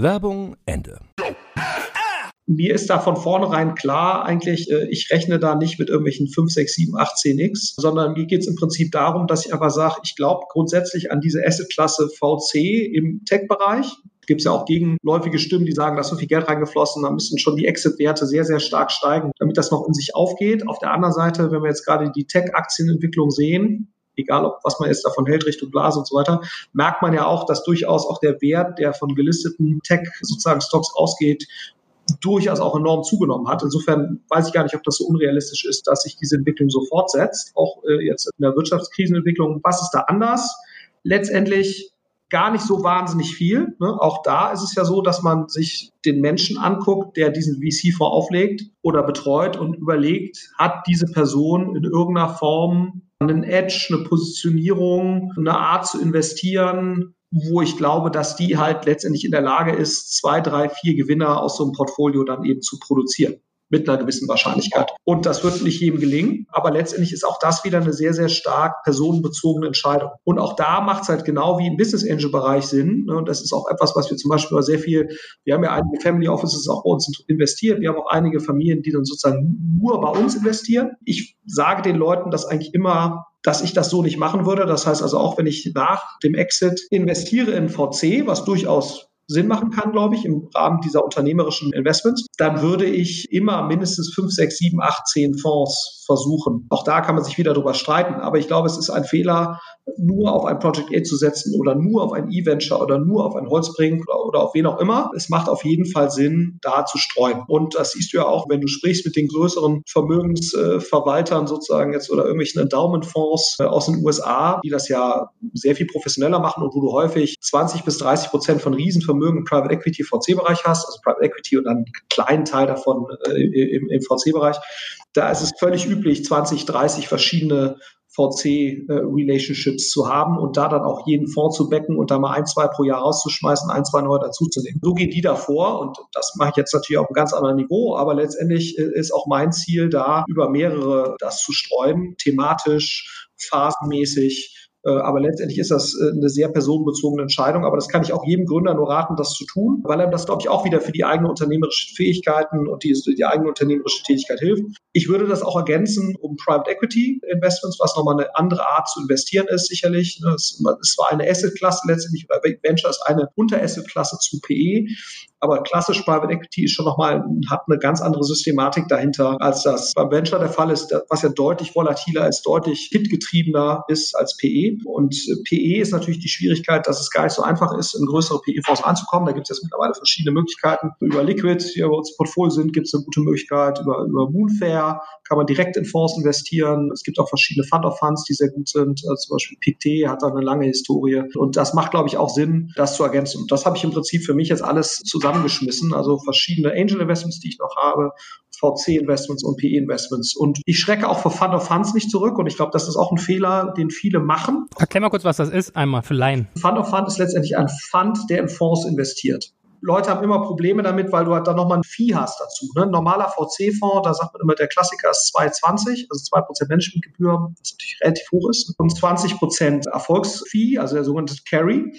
Werbung Ende. Mir ist da von vornherein klar, eigentlich, äh, ich rechne da nicht mit irgendwelchen 5, 6, 7, 8, 10x, sondern mir geht es im Prinzip darum, dass ich einfach sage, ich glaube grundsätzlich an diese Assetklasse VC im Tech-Bereich gibt es ja auch gegenläufige Stimmen, die sagen, da ist so viel Geld reingeflossen, da müssen schon die Exit-Werte sehr, sehr stark steigen, damit das noch in sich aufgeht. Auf der anderen Seite, wenn wir jetzt gerade die Tech-Aktienentwicklung sehen, egal ob was man jetzt davon hält, Richtung Glas und so weiter, merkt man ja auch, dass durchaus auch der Wert, der von gelisteten Tech sozusagen Stocks ausgeht, durchaus auch enorm zugenommen hat. Insofern weiß ich gar nicht, ob das so unrealistisch ist, dass sich diese Entwicklung so fortsetzt, auch äh, jetzt in der Wirtschaftskrisenentwicklung. Was ist da anders? Letztendlich gar nicht so wahnsinnig viel. Ne? Auch da ist es ja so, dass man sich den Menschen anguckt, der diesen VC-Fonds auflegt oder betreut und überlegt, hat diese Person in irgendeiner Form einen Edge, eine Positionierung, eine Art zu investieren, wo ich glaube, dass die halt letztendlich in der Lage ist, zwei, drei, vier Gewinner aus so einem Portfolio dann eben zu produzieren mit einer gewissen Wahrscheinlichkeit. Und das wird nicht jedem gelingen, aber letztendlich ist auch das wieder eine sehr, sehr stark personenbezogene Entscheidung. Und auch da macht es halt genau wie im Business Angel Bereich Sinn. Ne? Und das ist auch etwas, was wir zum Beispiel sehr viel, wir haben ja einige Family Offices auch bei uns investiert. Wir haben auch einige Familien, die dann sozusagen nur bei uns investieren. Ich sage den Leuten das eigentlich immer dass ich das so nicht machen würde. Das heißt also auch, wenn ich nach dem Exit investiere in VC, was durchaus Sinn machen kann, glaube ich, im Rahmen dieser unternehmerischen Investments, dann würde ich immer mindestens fünf, sechs, sieben, acht, zehn Fonds versuchen. Auch da kann man sich wieder darüber streiten. Aber ich glaube, es ist ein Fehler, nur auf ein Project A zu setzen oder nur auf ein E-Venture oder nur auf ein Holzbrink oder, oder auf wen auch immer. Es macht auf jeden Fall Sinn, da zu streuen. Und das siehst du ja auch, wenn du sprichst mit den größeren Vermögensverwaltern sozusagen jetzt oder irgendwelchen Endowment-Fonds äh, aus den USA, die das ja sehr viel professioneller machen und wo du häufig 20 bis 30 Prozent von Riesenvermögen im Private Equity VC-Bereich hast, also Private Equity und dann einen kleinen Teil davon äh, im, im VC-Bereich. Da ist es völlig üblich, 20, 30 verschiedene VC-Relationships äh, zu haben und da dann auch jeden Fonds zu becken und da mal ein, zwei pro Jahr rauszuschmeißen, ein, zwei neue dazuzunehmen. So gehen die davor und das mache ich jetzt natürlich auf einem ganz anderen Niveau, aber letztendlich äh, ist auch mein Ziel da, über mehrere das zu streuen, thematisch, phasenmäßig, aber letztendlich ist das äh, eine sehr personenbezogene Entscheidung. Aber das kann ich auch jedem Gründer nur raten, das zu tun, weil er das, glaube ich, auch wieder für die eigene unternehmerische Fähigkeiten und die, die eigene unternehmerische Tätigkeit hilft. Ich würde das auch ergänzen um Private Equity Investments, was nochmal eine andere Art zu investieren ist, sicherlich. Es war eine Asset-Klasse letztendlich, oder Venture ist eine Unter-Asset-Klasse zu PE. Aber klassisch Private Equity ist schon nochmal, hat eine ganz andere Systematik dahinter, als das beim Venture der Fall ist, was ja deutlich volatiler ist, deutlich hitgetriebener ist als PE. Und PE ist natürlich die Schwierigkeit, dass es gar nicht so einfach ist, in größere PE-Fonds anzukommen. Da gibt es jetzt mittlerweile verschiedene Möglichkeiten. Über Liquid, die bei uns Portfolio sind, gibt es eine gute Möglichkeit. Über, über Moonfair kann man direkt in Fonds investieren. Es gibt auch verschiedene Fund of Funds, die sehr gut sind. Also zum Beispiel PICT hat da eine lange Historie. Und das macht, glaube ich, auch Sinn, das zu ergänzen. Und das habe ich im Prinzip für mich jetzt alles zusammen zusammengeschmissen. Also verschiedene Angel Investments, die ich noch habe, VC Investments und PE Investments. Und ich schrecke auch vor Fund of Funds nicht zurück. Und ich glaube, das ist auch ein Fehler, den viele machen. Erklär mal kurz, was das ist, einmal für Laien. Fund of Fund ist letztendlich ein Fund, der in Fonds investiert. Leute haben immer Probleme damit, weil du halt dann nochmal ein Vieh hast dazu. Ne? Ein normaler VC-Fonds, da sagt man immer, der Klassiker ist 2,20, also 2% Managementgebühr, was natürlich relativ hoch ist, und 20% Erfolgsfee, also der sogenannte Carry.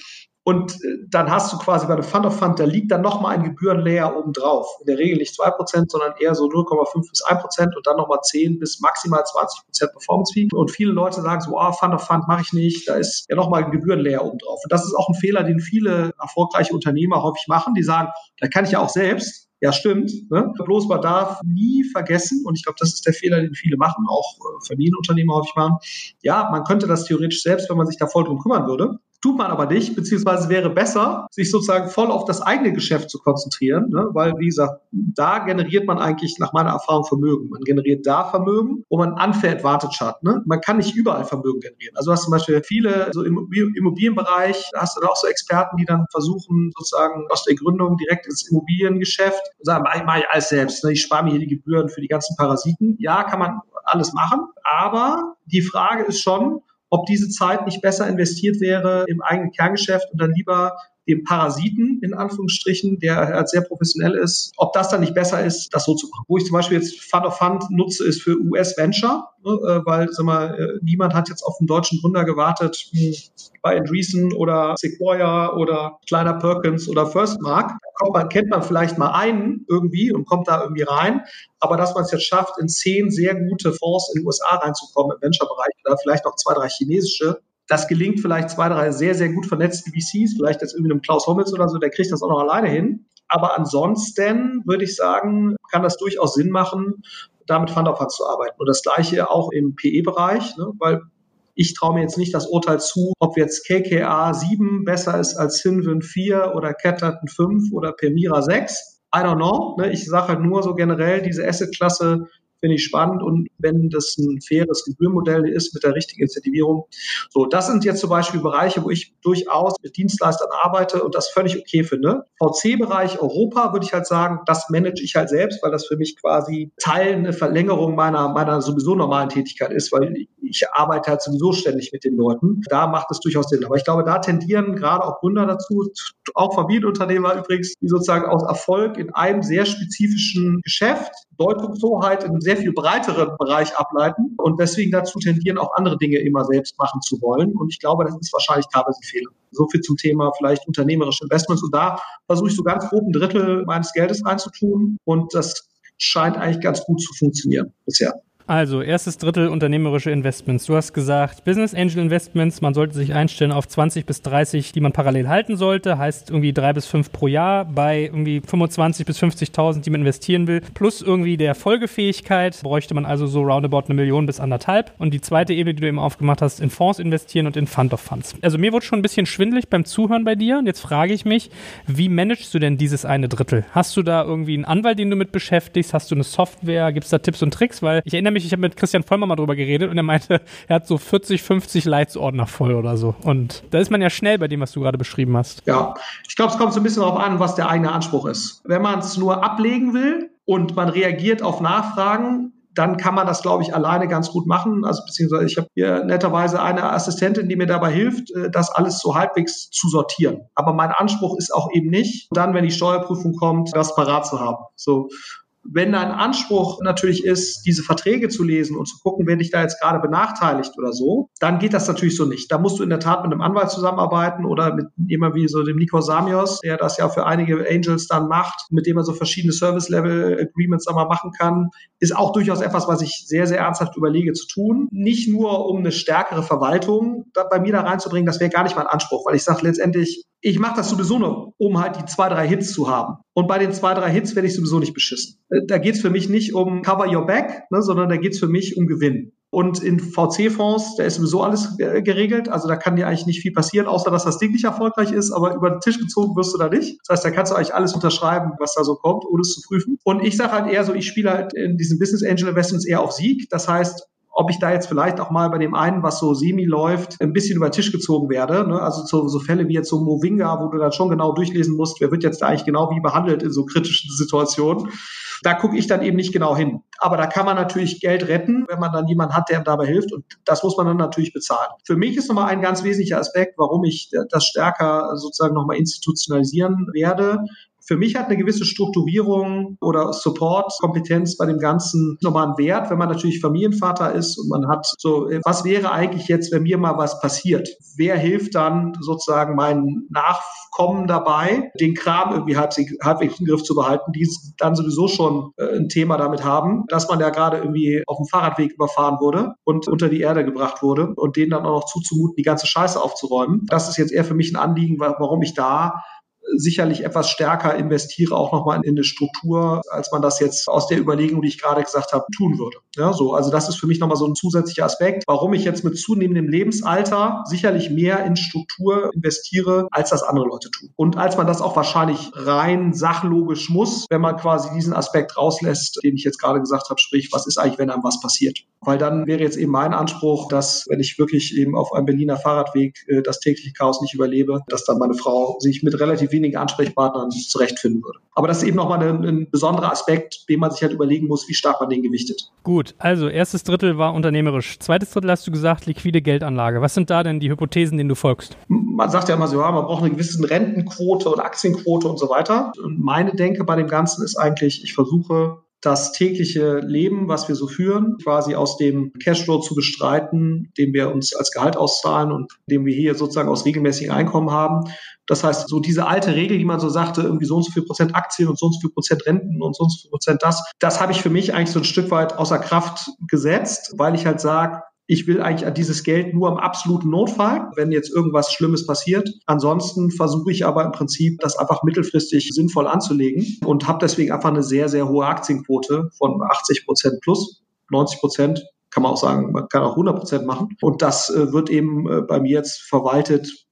Und äh, dann hast du quasi bei einem Fund of Fund, da liegt dann nochmal ein Gebührenlayer oben drauf. In der Regel nicht 2%, sondern eher so 0,5 bis 1% und dann nochmal 10 bis maximal 20% Performance Fee. Und viele Leute sagen so, oh, Fund of Fund mache ich nicht, da ist ja nochmal ein Gebührenlayer oben drauf. Und das ist auch ein Fehler, den viele erfolgreiche Unternehmer häufig machen. Die sagen, da kann ich ja auch selbst. Ja, stimmt. Ne? Bloß man darf nie vergessen, und ich glaube, das ist der Fehler, den viele machen, auch äh, Familienunternehmer häufig machen. Ja, man könnte das theoretisch selbst, wenn man sich da voll drum kümmern würde. Tut man aber nicht, beziehungsweise wäre besser, sich sozusagen voll auf das eigene Geschäft zu konzentrieren, ne? weil, wie gesagt, da generiert man eigentlich nach meiner Erfahrung Vermögen. Man generiert da Vermögen, wo man Unfair Advantage hat. Ne? Man kann nicht überall Vermögen generieren. Also hast zum Beispiel viele, so im Immobilienbereich, da hast du dann auch so Experten, die dann versuchen, sozusagen aus der Gründung direkt ins Immobiliengeschäft und sagen, ich mache alles selbst, ne? ich spare mir hier die Gebühren für die ganzen Parasiten. Ja, kann man alles machen, aber die Frage ist schon, ob diese Zeit nicht besser investiert wäre im eigenen Kerngeschäft und dann lieber dem Parasiten, in Anführungsstrichen, der halt sehr professionell ist, ob das dann nicht besser ist, das so zu machen. Wo ich zum Beispiel jetzt Fund of Fund nutze, ist für US Venture, ne, äh, weil, sag mal, äh, niemand hat jetzt auf einen deutschen Gründer gewartet, hm, bei Andreessen oder Sequoia oder Kleiner Perkins oder First Mark. Da man, kennt man vielleicht mal einen irgendwie und kommt da irgendwie rein. Aber dass man es jetzt schafft, in zehn sehr gute Fonds in den USA reinzukommen im Venture-Bereich oder vielleicht auch zwei, drei chinesische, das gelingt vielleicht zwei, drei sehr, sehr gut vernetzte VCs, vielleicht jetzt irgendwie einem Klaus Hommels oder so, der kriegt das auch noch alleine hin. Aber ansonsten würde ich sagen, kann das durchaus Sinn machen, damit Fund of Funds zu arbeiten. Und das gleiche auch im PE-Bereich, ne? weil ich traue mir jetzt nicht das Urteil zu, ob jetzt KKA 7 besser ist als Sinwin 4 oder Catterton 5 oder Permira 6. I don't know. Ne? Ich sage halt nur so generell, diese Asset-Klasse finde ich spannend und wenn das ein faires Gebührenmodell ist mit der richtigen Incentivierung. So, das sind jetzt zum Beispiel Bereiche, wo ich durchaus mit Dienstleistern arbeite und das völlig okay finde. VC-Bereich Europa würde ich halt sagen, das manage ich halt selbst, weil das für mich quasi Teil eine Verlängerung meiner, meiner sowieso normalen Tätigkeit ist, weil ich, arbeite halt sowieso ständig mit den Leuten. Da macht es durchaus Sinn. Aber ich glaube, da tendieren gerade auch Gründer dazu, auch Familienunternehmer übrigens, die sozusagen aus Erfolg in einem sehr spezifischen Geschäft Deutungshoheit in einem sehr viel breiteren Bereich ableiten und deswegen dazu tendieren, auch andere Dinge immer selbst machen zu wollen. Und ich glaube, das ist wahrscheinlich teilweise ein Fehler. So viel zum Thema vielleicht unternehmerische Investments. Und da versuche ich so ganz grob ein Drittel meines Geldes reinzutun. Und das scheint eigentlich ganz gut zu funktionieren bisher. Also, erstes Drittel unternehmerische Investments. Du hast gesagt, Business Angel Investments, man sollte sich einstellen auf 20 bis 30, die man parallel halten sollte. Heißt irgendwie drei bis fünf pro Jahr bei irgendwie 25 bis 50.000, die man investieren will. Plus irgendwie der Folgefähigkeit bräuchte man also so roundabout eine Million bis anderthalb. Und die zweite Ebene, die du eben aufgemacht hast, in Fonds investieren und in Fund of Funds. Also mir wurde schon ein bisschen schwindelig beim Zuhören bei dir. Und jetzt frage ich mich, wie managst du denn dieses eine Drittel? Hast du da irgendwie einen Anwalt, den du mit beschäftigst? Hast du eine Software? Gibt es da Tipps und Tricks? Weil ich erinnere mich, ich habe mit Christian Vollmer mal drüber geredet und er meinte, er hat so 40, 50 Leitsordner voll oder so. Und da ist man ja schnell bei dem, was du gerade beschrieben hast. Ja, ich glaube, es kommt so ein bisschen darauf an, was der eigene Anspruch ist. Wenn man es nur ablegen will und man reagiert auf Nachfragen, dann kann man das, glaube ich, alleine ganz gut machen. Also beziehungsweise ich habe hier netterweise eine Assistentin, die mir dabei hilft, äh, das alles so halbwegs zu sortieren. Aber mein Anspruch ist auch eben nicht, dann, wenn die Steuerprüfung kommt, das parat zu haben. So wenn dein Anspruch natürlich ist, diese Verträge zu lesen und zu gucken, wer dich da jetzt gerade benachteiligt oder so, dann geht das natürlich so nicht. Da musst du in der Tat mit einem Anwalt zusammenarbeiten oder mit jemandem wie so dem Nico Samios, der das ja für einige Angels dann macht, mit dem man so verschiedene Service-Level-Agreements dann mal machen kann, ist auch durchaus etwas, was ich sehr, sehr ernsthaft überlege zu tun. Nicht nur, um eine stärkere Verwaltung bei mir da reinzubringen, das wäre gar nicht mein Anspruch, weil ich sage letztendlich, ich mache das sowieso nur, um halt die zwei, drei Hits zu haben. Und bei den zwei, drei Hits werde ich sowieso nicht beschissen. Da geht's für mich nicht um Cover Your Back, ne, sondern da geht's für mich um Gewinn. Und in VC-Fonds, da ist sowieso alles geregelt. Also da kann dir eigentlich nicht viel passieren, außer dass das Ding nicht erfolgreich ist. Aber über den Tisch gezogen wirst du da nicht. Das heißt, da kannst du eigentlich alles unterschreiben, was da so kommt, ohne es zu prüfen. Und ich sage halt eher so, ich spiele halt in diesen Business Angel Investments eher auf Sieg. Das heißt, ob ich da jetzt vielleicht auch mal bei dem einen, was so semi läuft, ein bisschen über den Tisch gezogen werde. Ne? Also so, so Fälle wie jetzt so Movinga, wo du dann schon genau durchlesen musst, wer wird jetzt eigentlich genau wie behandelt in so kritischen Situationen. Da gucke ich dann eben nicht genau hin. Aber da kann man natürlich Geld retten, wenn man dann jemanden hat, der ihm dabei hilft. Und das muss man dann natürlich bezahlen. Für mich ist nochmal ein ganz wesentlicher Aspekt, warum ich das stärker sozusagen nochmal institutionalisieren werde, für mich hat eine gewisse Strukturierung oder Support-Kompetenz bei dem Ganzen nochmal einen Wert, wenn man natürlich Familienvater ist und man hat so, was wäre eigentlich jetzt, wenn mir mal was passiert? Wer hilft dann sozusagen meinen Nachkommen dabei, den Kram irgendwie halbwegs im Griff zu behalten, die dann sowieso schon äh, ein Thema damit haben, dass man ja gerade irgendwie auf dem Fahrradweg überfahren wurde und unter die Erde gebracht wurde und denen dann auch noch zuzumuten, die ganze Scheiße aufzuräumen. Das ist jetzt eher für mich ein Anliegen, warum ich da sicherlich etwas stärker investiere, auch nochmal in eine Struktur, als man das jetzt aus der Überlegung, die ich gerade gesagt habe, tun würde. Ja, so, also das ist für mich nochmal so ein zusätzlicher Aspekt, warum ich jetzt mit zunehmendem Lebensalter sicherlich mehr in Struktur investiere, als das andere Leute tun. Und als man das auch wahrscheinlich rein sachlogisch muss, wenn man quasi diesen Aspekt rauslässt, den ich jetzt gerade gesagt habe, sprich, was ist eigentlich, wenn einem was passiert? Weil dann wäre jetzt eben mein Anspruch, dass wenn ich wirklich eben auf einem Berliner Fahrradweg äh, das tägliche Chaos nicht überlebe, dass dann meine Frau sich mit relativ wenigen Ansprechpartnern zurechtfinden würde. Aber das ist eben nochmal ein, ein besonderer Aspekt, den man sich halt überlegen muss, wie stark man den gewichtet. Gut, also erstes Drittel war unternehmerisch. Zweites Drittel hast du gesagt, liquide Geldanlage. Was sind da denn die Hypothesen, denen du folgst? Man sagt ja immer so, ja, man braucht eine gewisse Rentenquote und Aktienquote und so weiter. Und meine Denke bei dem Ganzen ist eigentlich, ich versuche das tägliche Leben, was wir so führen, quasi aus dem Cashflow zu bestreiten, den wir uns als Gehalt auszahlen und den wir hier sozusagen aus regelmäßigen Einkommen haben. Das heißt, so diese alte Regel, die man so sagte, irgendwie so und so viel Prozent Aktien und so und so viel Prozent Renten und so und so viel Prozent das, das habe ich für mich eigentlich so ein Stück weit außer Kraft gesetzt, weil ich halt sage, ich will eigentlich dieses Geld nur im absoluten Notfall, wenn jetzt irgendwas Schlimmes passiert. Ansonsten versuche ich aber im Prinzip, das einfach mittelfristig sinnvoll anzulegen und habe deswegen einfach eine sehr, sehr hohe Aktienquote von 80 Prozent plus, 90 Prozent kann man auch sagen, man kann auch 100 Prozent machen. Und das äh, wird eben äh, bei mir jetzt verwaltet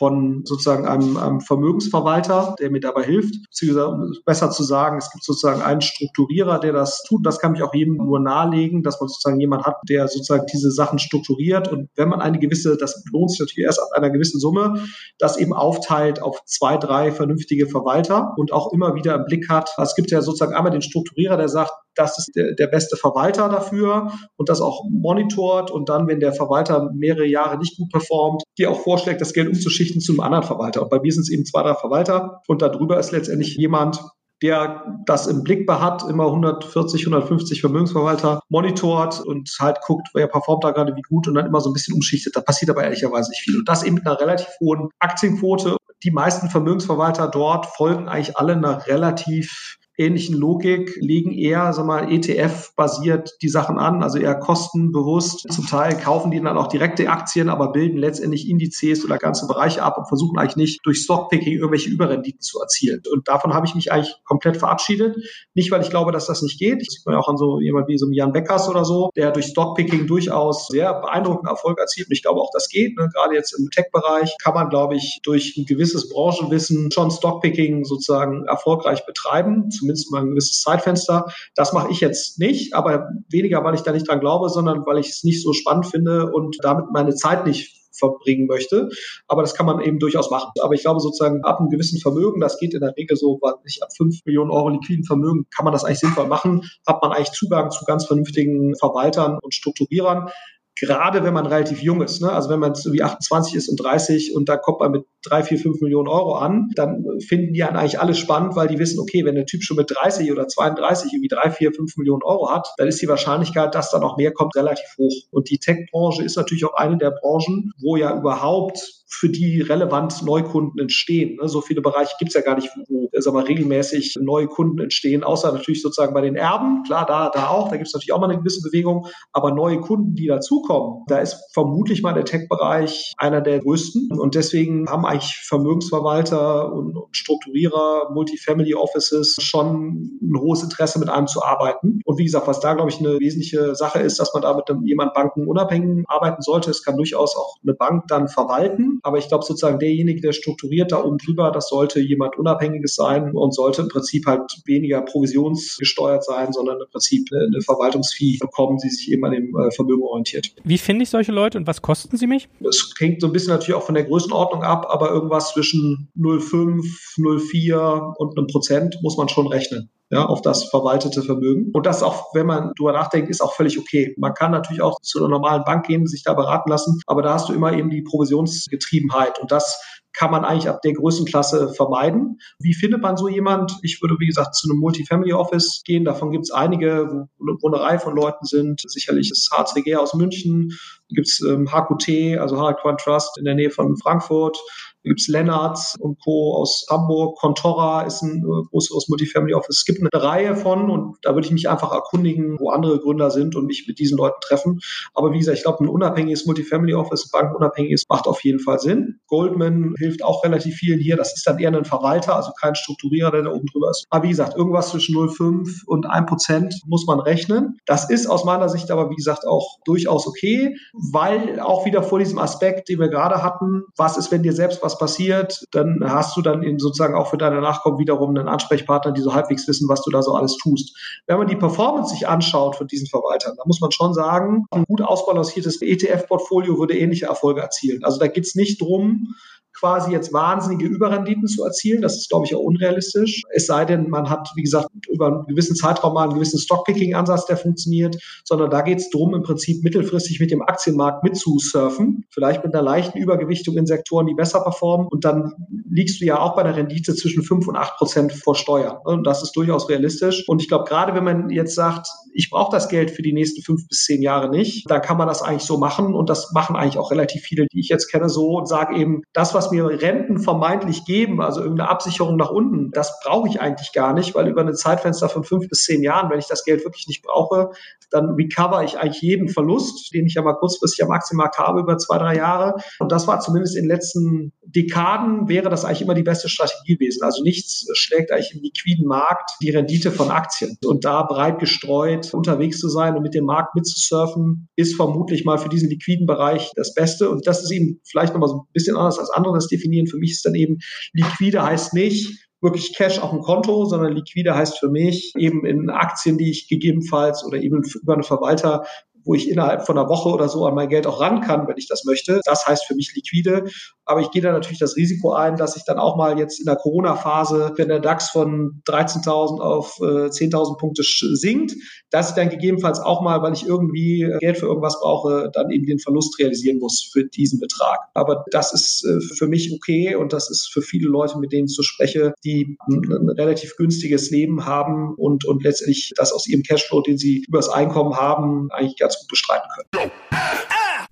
von sozusagen einem, einem Vermögensverwalter, der mir dabei hilft. Um besser zu sagen, es gibt sozusagen einen Strukturierer, der das tut. Das kann ich auch jedem nur nahelegen, dass man sozusagen jemand hat, der sozusagen diese Sachen strukturiert. Und wenn man eine gewisse, das lohnt sich natürlich erst ab einer gewissen Summe, das eben aufteilt auf zwei, drei vernünftige Verwalter und auch immer wieder im Blick hat. Es gibt ja sozusagen einmal den Strukturierer, der sagt, das ist der, der beste Verwalter dafür und das auch monitort und dann, wenn der Verwalter mehrere Jahre nicht gut performt, dir auch vorschlägt, das Geld umzuschichten zu einem anderen Verwalter. Und bei mir sind es eben zwei, drei Verwalter und darüber ist letztendlich jemand, der das im Blick behat, immer 140, 150 Vermögensverwalter monitort und halt guckt, wer performt da gerade wie gut und dann immer so ein bisschen umschichtet. Da passiert aber ehrlicherweise nicht viel. Und das eben mit einer relativ hohen Aktienquote. Die meisten Vermögensverwalter dort folgen eigentlich alle einer relativ ähnlichen Logik legen eher, sag mal, ETF-basiert die Sachen an, also eher kostenbewusst. Zum Teil kaufen die dann auch direkte Aktien, aber bilden letztendlich Indizes oder ganze Bereiche ab und versuchen eigentlich nicht durch Stockpicking irgendwelche Überrenditen zu erzielen. Und davon habe ich mich eigentlich komplett verabschiedet. Nicht, weil ich glaube, dass das nicht geht. Das sieht man ja auch an so jemand wie so Jan Beckers oder so, der durch Stockpicking durchaus sehr beeindruckenden Erfolg erzielt. Und ich glaube auch, das geht. Ne? Gerade jetzt im Tech-Bereich kann man, glaube ich, durch ein gewisses Branchenwissen schon Stockpicking sozusagen erfolgreich betreiben, zumindest mal ein gewisses Zeitfenster. Das mache ich jetzt nicht, aber weniger, weil ich da nicht dran glaube, sondern weil ich es nicht so spannend finde und damit meine Zeit nicht verbringen möchte. Aber das kann man eben durchaus machen. Aber ich glaube sozusagen ab einem gewissen Vermögen, das geht in der Regel so, nicht ab 5 Millionen Euro liquiden Vermögen, kann man das eigentlich sinnvoll machen, hat man eigentlich Zugang zu ganz vernünftigen Verwaltern und Strukturierern gerade wenn man relativ jung ist. Ne? Also wenn man so wie 28 ist und 30 und da kommt man mit 3, 4, 5 Millionen Euro an, dann finden die eigentlich alles spannend, weil die wissen, okay, wenn der Typ schon mit 30 oder 32 irgendwie 3, 4, 5 Millionen Euro hat, dann ist die Wahrscheinlichkeit, dass da noch mehr kommt, relativ hoch. Und die Tech-Branche ist natürlich auch eine der Branchen, wo ja überhaupt für die relevant Neukunden entstehen. Ne? So viele Bereiche gibt es ja gar nicht, wo sag mal, regelmäßig neue Kunden entstehen, außer natürlich sozusagen bei den Erben. Klar, da, da auch, da gibt es natürlich auch mal eine gewisse Bewegung, aber neue Kunden, die dazukommen, da ist vermutlich mal der Tech-Bereich einer der größten. Und deswegen haben eigentlich Vermögensverwalter und, Strukturierer, Multifamily Offices schon ein hohes Interesse, mit einem zu arbeiten. Und wie gesagt, was da, glaube ich, eine wesentliche Sache ist, dass man da mit einem, jemand bankenunabhängig arbeiten sollte. Es kann durchaus auch eine Bank dann verwalten aber ich glaube sozusagen derjenige, der strukturiert da oben drüber, das sollte jemand Unabhängiges sein und sollte im Prinzip halt weniger provisionsgesteuert sein, sondern im Prinzip eine, eine Verwaltungsfee bekommen, die sich eben an dem äh, Vermögen orientiert. Wie finde ich solche Leute und was kosten sie mich? Das hängt so ein bisschen natürlich auch von der Größenordnung ab, aber irgendwas zwischen 0,5, 0,4 und einem Prozent muss man schon rechnen ja, auf das verwaltete Vermögen. Und das auch, wenn man drüber nachdenkt, ist auch völlig okay. Man kann natürlich auch zu einer normalen Bank gehen, sich da beraten lassen, aber da hast du immer eben die Provisionsgetriebenheit und das kann man eigentlich ab der Größenklasse vermeiden. Wie findet man so jemand? Ich würde, wie gesagt, zu einem Multifamily Office gehen. Davon gibt es einige, wo, eine Reihe von Leuten sind. Sicherlich ist HCG aus München, gibt es ähm, HQT, also Harald Trust in der Nähe von Frankfurt. Da gibt es Lennarts und Co. aus Hamburg. Contora ist ein äh, großes Multifamily Office. Es gibt eine Reihe von und da würde ich mich einfach erkundigen, wo andere Gründer sind und mich mit diesen Leuten treffen. Aber wie gesagt, ich glaube, ein unabhängiges Multifamily Office, bankunabhängiges, macht auf jeden Fall Sinn. Goldman hilft auch relativ vielen hier. Das ist dann eher ein Verwalter, also kein Strukturierer, der da oben drüber ist. Aber wie gesagt, irgendwas zwischen 0,5 und 1 Prozent muss man rechnen. Das ist aus meiner Sicht aber, wie gesagt, auch durchaus okay, weil auch wieder vor diesem Aspekt, den wir gerade hatten, was ist, wenn dir selbst was was passiert, dann hast du dann eben sozusagen auch für deine Nachkommen wiederum einen Ansprechpartner, die so halbwegs wissen, was du da so alles tust. Wenn man die Performance sich anschaut von diesen Verwaltern, dann muss man schon sagen, ein gut ausbalanciertes ETF-Portfolio würde ähnliche Erfolge erzielen. Also da geht es nicht drum, quasi jetzt wahnsinnige Überrenditen zu erzielen. Das ist, glaube ich, auch unrealistisch. Es sei denn, man hat, wie gesagt, über einen gewissen Zeitraum mal einen gewissen Stockpicking-Ansatz, der funktioniert, sondern da geht es darum, im Prinzip mittelfristig mit dem Aktienmarkt mitzusurfen, vielleicht mit einer leichten Übergewichtung in Sektoren, die besser performen. Und dann liegst du ja auch bei der Rendite zwischen 5 und 8 Prozent vor Steuern. Und das ist durchaus realistisch. Und ich glaube, gerade wenn man jetzt sagt, ich brauche das Geld für die nächsten fünf bis zehn Jahre nicht, dann kann man das eigentlich so machen. Und das machen eigentlich auch relativ viele, die ich jetzt kenne, so und sage eben, das, was mir Renten vermeintlich geben, also irgendeine Absicherung nach unten, das brauche ich eigentlich gar nicht, weil über ein Zeitfenster von fünf bis zehn Jahren, wenn ich das Geld wirklich nicht brauche, dann recover ich eigentlich jeden Verlust, den ich ja mal kurzfristig am Aktienmarkt habe über zwei, drei Jahre. Und das war zumindest in den letzten Dekaden wäre das eigentlich immer die beste Strategie gewesen. Also nichts schlägt eigentlich im liquiden Markt die Rendite von Aktien. Und da breit gestreut unterwegs zu sein und mit dem Markt mitzusurfen, ist vermutlich mal für diesen liquiden Bereich das Beste. Und das ist eben vielleicht nochmal so ein bisschen anders als andere das definieren. Für mich ist dann eben liquide heißt nicht, wirklich Cash auf dem Konto, sondern liquide heißt für mich eben in Aktien, die ich gegebenenfalls oder eben über einen Verwalter wo ich innerhalb von einer Woche oder so an mein Geld auch ran kann, wenn ich das möchte. Das heißt für mich liquide. Aber ich gehe da natürlich das Risiko ein, dass ich dann auch mal jetzt in der Corona-Phase, wenn der DAX von 13.000 auf äh, 10.000 Punkte sinkt, dass ich dann gegebenenfalls auch mal, weil ich irgendwie Geld für irgendwas brauche, dann eben den Verlust realisieren muss für diesen Betrag. Aber das ist äh, für mich okay und das ist für viele Leute, mit denen ich so spreche, die ein, ein relativ günstiges Leben haben und, und letztendlich das aus ihrem Cashflow, den sie übers Einkommen haben, eigentlich ganz gut bestreiten können.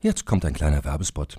Jetzt kommt ein kleiner Werbespot.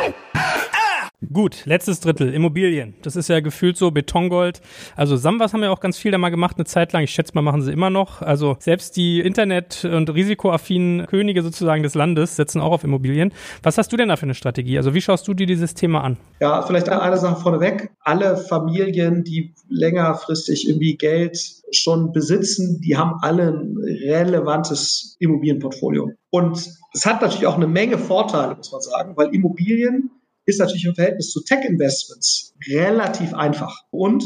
Gut, letztes Drittel, Immobilien. Das ist ja gefühlt so Betongold. Also Samwas haben ja auch ganz viel da mal gemacht, eine Zeit lang. Ich schätze mal, machen sie immer noch. Also selbst die Internet- und risikoaffinen Könige sozusagen des Landes setzen auch auf Immobilien. Was hast du denn da für eine Strategie? Also wie schaust du dir dieses Thema an? Ja, vielleicht eine Sache vorneweg. Alle Familien, die längerfristig irgendwie Geld schon besitzen, die haben alle ein relevantes Immobilienportfolio. Und es hat natürlich auch eine Menge Vorteile, muss man sagen, weil Immobilien ist natürlich im Verhältnis zu Tech-Investments relativ einfach. Und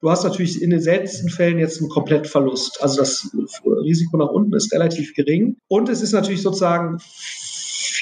du hast natürlich in den seltensten Fällen jetzt einen Komplettverlust. Also das Risiko nach unten ist relativ gering. Und es ist natürlich sozusagen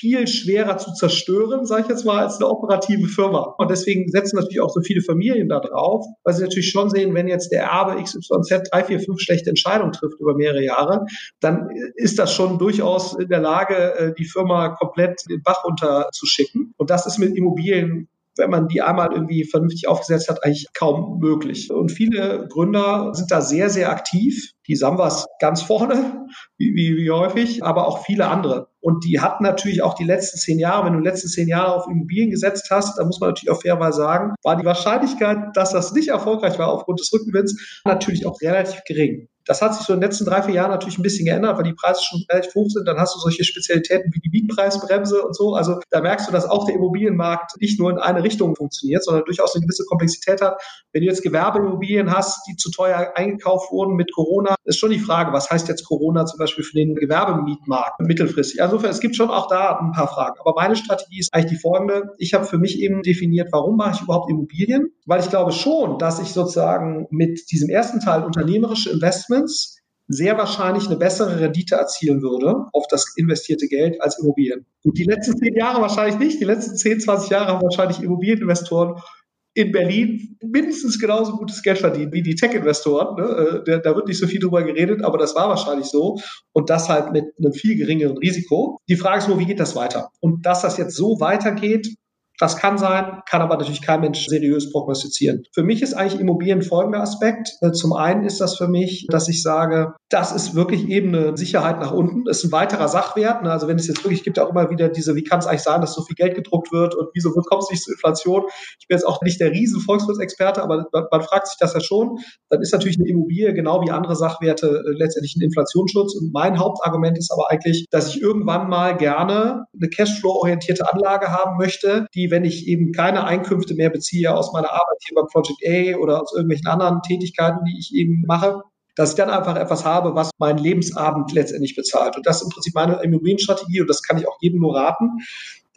viel schwerer zu zerstören, sage ich jetzt mal, als eine operative Firma. Und deswegen setzen natürlich auch so viele Familien da drauf, weil sie natürlich schon sehen, wenn jetzt der Erbe XYZ drei, vier, fünf schlechte Entscheidungen trifft über mehrere Jahre, dann ist das schon durchaus in der Lage, äh, die Firma komplett den Bach runterzuschicken. Und das ist mit Immobilien wenn man die einmal irgendwie vernünftig aufgesetzt hat, eigentlich kaum möglich. Und viele Gründer sind da sehr, sehr aktiv. Die Samwas ganz vorne, wie, wie, wie häufig, aber auch viele andere. Und die hatten natürlich auch die letzten zehn Jahre, wenn du die letzten zehn Jahre auf Immobilien gesetzt hast, da muss man natürlich auch fairerweise sagen, war die Wahrscheinlichkeit, dass das nicht erfolgreich war aufgrund des Rückgewinns, natürlich auch relativ gering. Das hat sich so in den letzten drei, vier Jahren natürlich ein bisschen geändert, weil die Preise schon relativ hoch sind. Dann hast du solche Spezialitäten wie die Mietpreisbremse und so. Also da merkst du, dass auch der Immobilienmarkt nicht nur in eine Richtung funktioniert, sondern durchaus eine gewisse Komplexität hat. Wenn du jetzt Gewerbeimmobilien hast, die zu teuer eingekauft wurden mit Corona, ist schon die Frage, was heißt jetzt Corona zum Beispiel für den Gewerbemietmarkt mittelfristig? Also es gibt schon auch da ein paar Fragen. Aber meine Strategie ist eigentlich die folgende. Ich habe für mich eben definiert, warum mache ich überhaupt Immobilien? Weil ich glaube schon, dass ich sozusagen mit diesem ersten Teil unternehmerische Investment Investments sehr wahrscheinlich eine bessere Rendite erzielen würde auf das investierte Geld als Immobilien. Gut, die letzten zehn Jahre wahrscheinlich nicht. Die letzten 10, 20 Jahre haben wahrscheinlich Immobilieninvestoren in Berlin mindestens genauso gutes Geld verdient wie die Tech-Investoren. Ne? Äh, da, wird nicht so viel drüber geredet, aber das war wahrscheinlich so. Und das halt mit einem viel geringeren Risiko. Die Frage ist nur, wie geht das weiter? Und dass das jetzt so weitergeht, das kann sein, kann aber natürlich kein Mensch seriös prognostizieren. Für mich ist eigentlich Immobilien folgender Aspekt. Zum einen ist das für mich, dass ich sage, das ist wirklich eben eine Sicherheit nach unten. Das ist ein weiterer Sachwert. Ne? Also wenn es jetzt wirklich gibt, auch immer wieder diese, wie kann es eigentlich sein, dass so viel Geld gedruckt wird und wieso kommt es nicht zur Inflation? Ich bin jetzt auch nicht der riesen Volkswirtsexperte, aber man, man fragt sich das ja schon. Dann ist natürlich eine Immobilie genau wie andere Sachwerte äh, letztendlich ein Inflationsschutz. Und mein Hauptargument ist aber eigentlich, dass ich irgendwann mal gerne eine Cashflow-orientierte Anlage haben möchte, die wenn ich eben keine Einkünfte mehr beziehe aus meiner Arbeit hier beim Project A oder aus irgendwelchen anderen Tätigkeiten, die ich eben mache, dass ich dann einfach etwas habe, was meinen Lebensabend letztendlich bezahlt. Und das ist im Prinzip meine Immobilienstrategie und das kann ich auch jedem nur raten,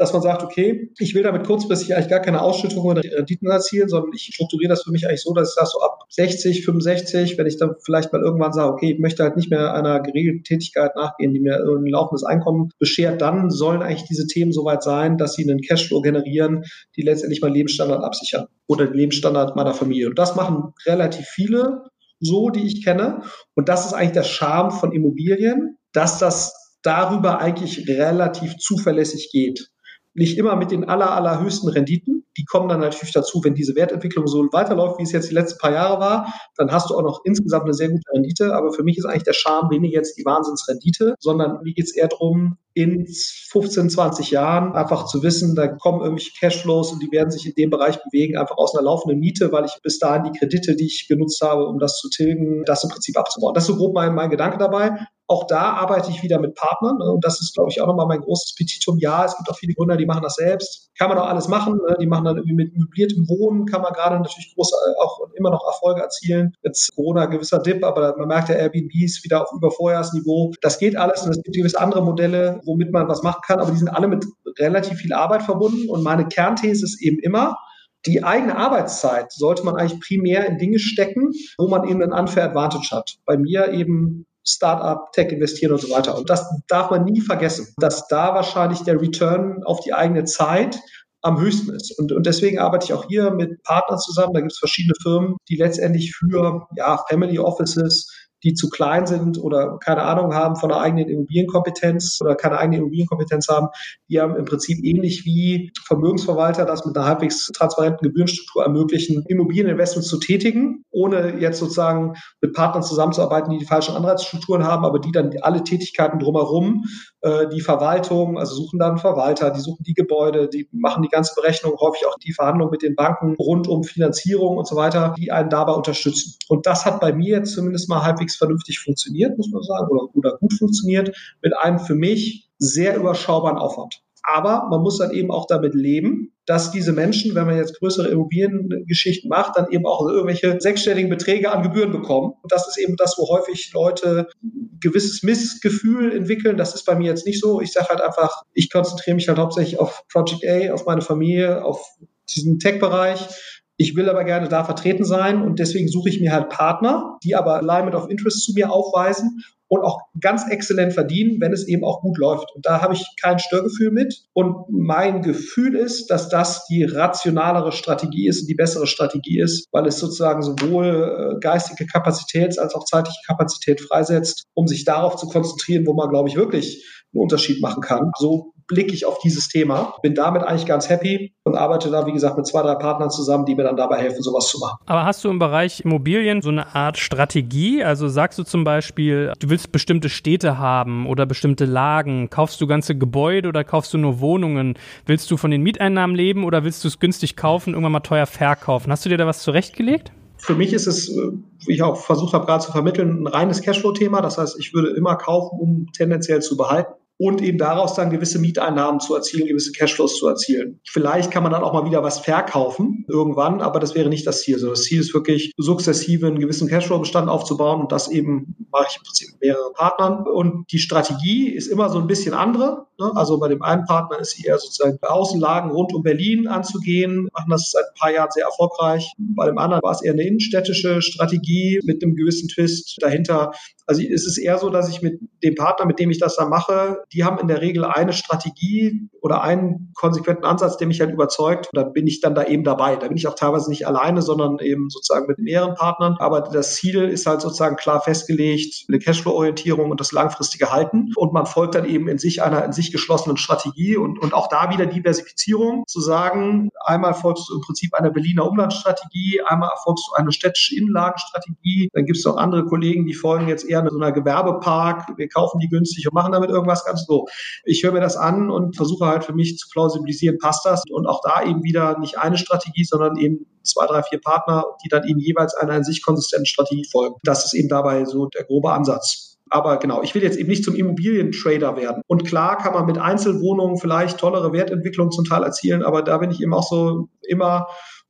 dass man sagt, okay, ich will damit kurzfristig eigentlich gar keine Ausschüttungen oder Renditen erzielen, sondern ich strukturiere das für mich eigentlich so, dass ich sage, so ab 60, 65, wenn ich dann vielleicht mal irgendwann sage, okay, ich möchte halt nicht mehr einer geregelten Tätigkeit nachgehen, die mir ein laufendes Einkommen beschert, dann sollen eigentlich diese Themen soweit sein, dass sie einen Cashflow generieren, die letztendlich meinen Lebensstandard absichern oder den Lebensstandard meiner Familie. Und das machen relativ viele so, die ich kenne. Und das ist eigentlich der Charme von Immobilien, dass das darüber eigentlich relativ zuverlässig geht. Nicht immer mit den aller, allerhöchsten Renditen. Die kommen dann natürlich dazu, wenn diese Wertentwicklung so weiterläuft, wie es jetzt die letzten paar Jahre war, dann hast du auch noch insgesamt eine sehr gute Rendite. Aber für mich ist eigentlich der Charme weniger jetzt die Wahnsinnsrendite, sondern mir geht es eher darum, in 15, 20 Jahren einfach zu wissen, da kommen irgendwelche Cashflows und die werden sich in dem Bereich bewegen, einfach aus einer laufenden Miete, weil ich bis dahin die Kredite, die ich genutzt habe, um das zu tilgen, das im Prinzip abzubauen. Das ist so grob mein, mein Gedanke dabei. Auch da arbeite ich wieder mit Partnern. Ne? Und das ist, glaube ich, auch nochmal mein großes Petitum. Ja, es gibt auch viele Gründer, die machen das selbst. Kann man auch alles machen. Ne? Die machen dann irgendwie mit möbliertem Wohnen, kann man gerade natürlich groß auch immer noch Erfolge erzielen. Jetzt Corona gewisser Dip, aber man merkt ja, Airbnb ist wieder auf über Vorjahresniveau. Das geht alles und es gibt gewisse andere Modelle, womit man was machen kann, aber die sind alle mit relativ viel Arbeit verbunden. Und meine Kernthese ist eben immer, die eigene Arbeitszeit sollte man eigentlich primär in Dinge stecken, wo man eben einen Unfair Advantage hat. Bei mir eben Startup, Tech investieren und so weiter. Und das darf man nie vergessen, dass da wahrscheinlich der Return auf die eigene Zeit am höchsten ist. Und, und deswegen arbeite ich auch hier mit Partnern zusammen. Da gibt es verschiedene Firmen, die letztendlich für ja, Family Offices die zu klein sind oder keine Ahnung haben von der eigenen Immobilienkompetenz oder keine eigene Immobilienkompetenz haben, die haben im Prinzip ähnlich wie Vermögensverwalter das mit einer halbwegs transparenten Gebührenstruktur ermöglichen, Immobilieninvestments zu tätigen, ohne jetzt sozusagen mit Partnern zusammenzuarbeiten, die die falschen Anreizstrukturen haben, aber die dann alle Tätigkeiten drumherum, äh, die Verwaltung, also suchen dann Verwalter, die suchen die Gebäude, die machen die ganze Berechnung, häufig auch die Verhandlungen mit den Banken rund um Finanzierung und so weiter, die einen dabei unterstützen. Und das hat bei mir zumindest mal halbwegs halbwegs vernünftig funktioniert, muss man sagen, oder, oder gut funktioniert, mit einem für mich sehr überschaubaren Aufwand. Aber man muss dann eben auch damit leben, dass diese Menschen, wenn man jetzt größere Immobiliengeschichten macht, dann eben auch irgendwelche sechsstelligen Beträge an Gebühren bekommen. Und das ist eben das, wo häufig Leute ein gewisses Missgefühl entwickeln. Das ist bei mir jetzt nicht so. Ich sage halt einfach, ich konzentriere mich halt hauptsächlich auf Project A, auf meine Familie, auf diesen Tech-Bereich ich will aber gerne da vertreten sein und deswegen suche ich mir halt Partner, die aber Alignment of Interest zu mir aufweisen und auch ganz exzellent verdienen, wenn es eben auch gut läuft. Und da habe ich kein Störgefühl mit. Und mein Gefühl ist, dass das die rationalere Strategie ist, die bessere Strategie ist, weil es sozusagen sowohl äh, geistige Kapazität als auch zeitliche Kapazität freisetzt, um sich darauf zu konzentrieren, wo man, glaube ich, wirklich einen Unterschied machen kann. So blicke ich auf dieses Thema. Bin damit eigentlich ganz happy und arbeite da, wie gesagt, mit zwei, drei Partnern zusammen, die mir dann dabei helfen, sowas zu machen. Aber hast du im Bereich Immobilien so eine Art Strategie? Also sagst du zum Beispiel, du willst bestimmte Städte haben oder bestimmte Lagen? Kaufst du ganze Gebäude oder kaufst du nur Wohnungen? Willst du von den Mieteinnahmen leben oder willst du es günstig kaufen, irgendwann mal teuer verkaufen? Hast du dir da was zurechtgelegt? Für mich ist es, äh, wie ich auch versucht habe gerade zu vermitteln, ein reines Cashflow-Thema. Das heißt, ich würde immer kaufen, um tendenziell zu behalten und eben daraus dann gewisse Mieteinnahmen zu erzielen, gewisse Cashflows zu erzielen. Vielleicht kann man dann auch mal wieder was verkaufen irgendwann, aber das wäre nicht das Ziel. Also das Ziel ist wirklich sukzessive einen gewissen Cashflow-Bestand aufzubauen und das eben mache ich im Prinzip mit mehreren Partnern. Und die Strategie ist immer so ein bisschen andere. Ne? Also bei dem einen Partner ist eher sozusagen Außenlagen rund um Berlin anzugehen, machen das seit ein paar Jahren sehr erfolgreich. Bei dem anderen war es eher eine innenstädtische Strategie mit einem gewissen Twist dahinter. Also es ist eher so, dass ich mit dem Partner, mit dem ich das da mache, die haben in der Regel eine Strategie oder einen konsequenten Ansatz, der mich halt überzeugt. Und da bin ich dann da eben dabei. Da bin ich auch teilweise nicht alleine, sondern eben sozusagen mit mehreren Partnern. Aber das Ziel ist halt sozusagen klar festgelegt, eine Cashflow-Orientierung und das langfristige Halten. Und man folgt dann eben in sich einer in sich geschlossenen Strategie und, und auch da wieder Diversifizierung. Zu sagen, einmal folgst du im Prinzip einer Berliner Umlandstrategie, einmal erfolgst du eine städtische Innenlagenstrategie. Dann gibt es noch andere Kollegen, die folgen jetzt eher so einer Gewerbepark. Wir kaufen die günstig und machen damit irgendwas ganz so. Ich höre mir das an und versuche halt für mich zu plausibilisieren, passt das? Und auch da eben wieder nicht eine Strategie, sondern eben zwei, drei, vier Partner, die dann eben jeweils einer in sich konsistenten Strategie folgen. Das ist eben dabei so der grobe Ansatz. Aber genau, ich will jetzt eben nicht zum Immobilientrader werden. Und klar kann man mit Einzelwohnungen vielleicht tollere Wertentwicklungen zum Teil erzielen, aber da bin ich eben auch so immer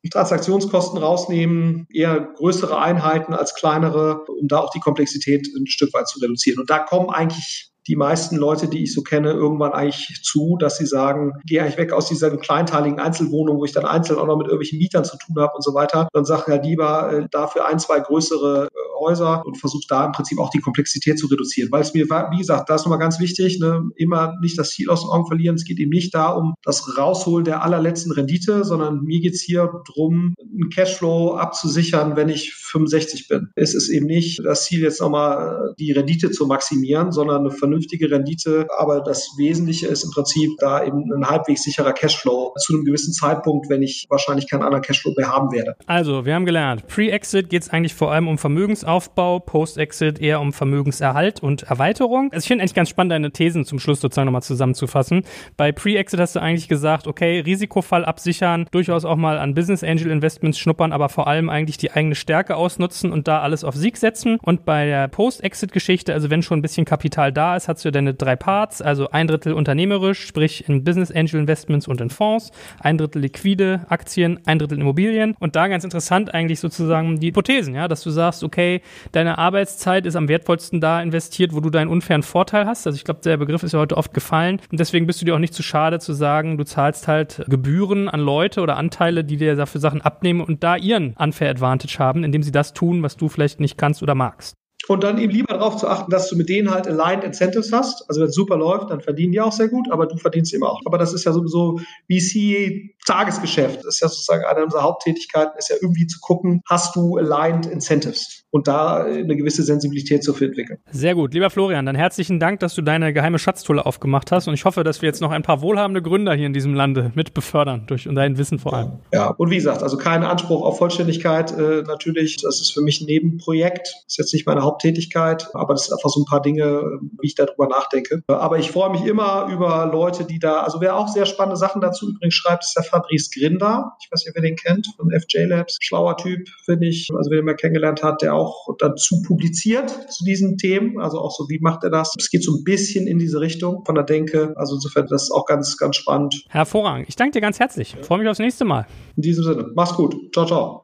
Transaktionskosten rausnehmen, eher größere Einheiten als kleinere, um da auch die Komplexität ein Stück weit zu reduzieren. Und da kommen eigentlich die meisten Leute, die ich so kenne, irgendwann eigentlich zu, dass sie sagen, gehe eigentlich weg aus dieser kleinteiligen Einzelwohnung, wo ich dann einzeln auch noch mit irgendwelchen Mietern zu tun habe und so weiter. Dann sage ja lieber äh, dafür ein, zwei größere äh, Häuser und versuche da im Prinzip auch die Komplexität zu reduzieren. Weil es mir, wie gesagt, da ist nochmal ganz wichtig, ne, immer nicht das Ziel aus den Augen verlieren. Es geht eben nicht da das Rausholen der allerletzten Rendite, sondern mir geht es hier darum, einen Cashflow abzusichern, wenn ich 65 bin. Es ist eben nicht das Ziel, jetzt nochmal die Rendite zu maximieren, sondern eine vernünftige Rendite. Aber das Wesentliche ist im Prinzip da eben ein halbwegs sicherer Cashflow zu einem gewissen Zeitpunkt, wenn ich wahrscheinlich keinen anderen Cashflow mehr haben werde. Also, wir haben gelernt, Pre-Exit geht es eigentlich vor allem um Vermögensaufbau, Post-Exit eher um Vermögenserhalt und Erweiterung. Also ich finde eigentlich ganz spannend, deine Thesen zum Schluss sozusagen nochmal zusammenzufassen. Bei Pre-Exit hast du eigentlich gesagt, okay, Risikofall absichern, durchaus auch mal an Business Angel Investments schnuppern, aber vor allem eigentlich die eigene Stärke ausnutzen und da alles auf Sieg setzen. Und bei der Post-Exit-Geschichte, also wenn schon ein bisschen Kapital da ist, hast du deine drei Parts, also ein Drittel unternehmerisch, sprich in Business Angel Investments und in Fonds, ein Drittel liquide Aktien, ein Drittel Immobilien. Und da ganz interessant eigentlich sozusagen die Hypothesen, ja, dass du sagst, okay, deine Arbeitszeit ist am wertvollsten da investiert, wo du deinen unfairen Vorteil hast. Also ich glaube, der Begriff ist ja heute oft gefallen. Und deswegen bist du dir auch nicht zu schade zu sagen, du zahlst halt Gebühren an Leute oder Anteile, die dir dafür Sachen abnehmen und da ihren Unfair Advantage haben, indem sie das tun, was du vielleicht nicht kannst oder magst. Und dann eben lieber darauf zu achten, dass du mit denen halt aligned Incentives hast. Also wenn es super läuft, dann verdienen die auch sehr gut, aber du verdienst eben auch. Aber das ist ja sowieso VC-Tagesgeschäft. Das ist ja sozusagen eine unserer Haupttätigkeiten, ist ja irgendwie zu gucken, hast du aligned Incentives? Und da eine gewisse Sensibilität zu entwickeln. Sehr gut. Lieber Florian, dann herzlichen Dank, dass du deine geheime Schatztolle aufgemacht hast und ich hoffe, dass wir jetzt noch ein paar wohlhabende Gründer hier in diesem Lande mit befördern, durch dein Wissen vor allem. Ja, und wie gesagt, also kein Anspruch auf Vollständigkeit äh, natürlich. Das ist für mich ein Nebenprojekt. Das ist jetzt nicht meine Haupttätigkeit, aber das sind einfach so ein paar Dinge, wie ich darüber nachdenke. Aber ich freue mich immer über Leute, die da, also wer auch sehr spannende Sachen dazu übrigens schreibt, ist der Fabrice Grinder. Ich weiß nicht, wer den kennt, von FJ Labs. Schlauer Typ, finde ich. Also wer den mal kennengelernt hat, der auch auch dazu publiziert zu diesen Themen. Also auch so, wie macht er das? Es geht so ein bisschen in diese Richtung von der Denke. Also insofern, das ist auch ganz, ganz spannend. Hervorragend. Ich danke dir ganz herzlich. Ich freue mich aufs nächste Mal. In diesem Sinne. Mach's gut. Ciao, ciao.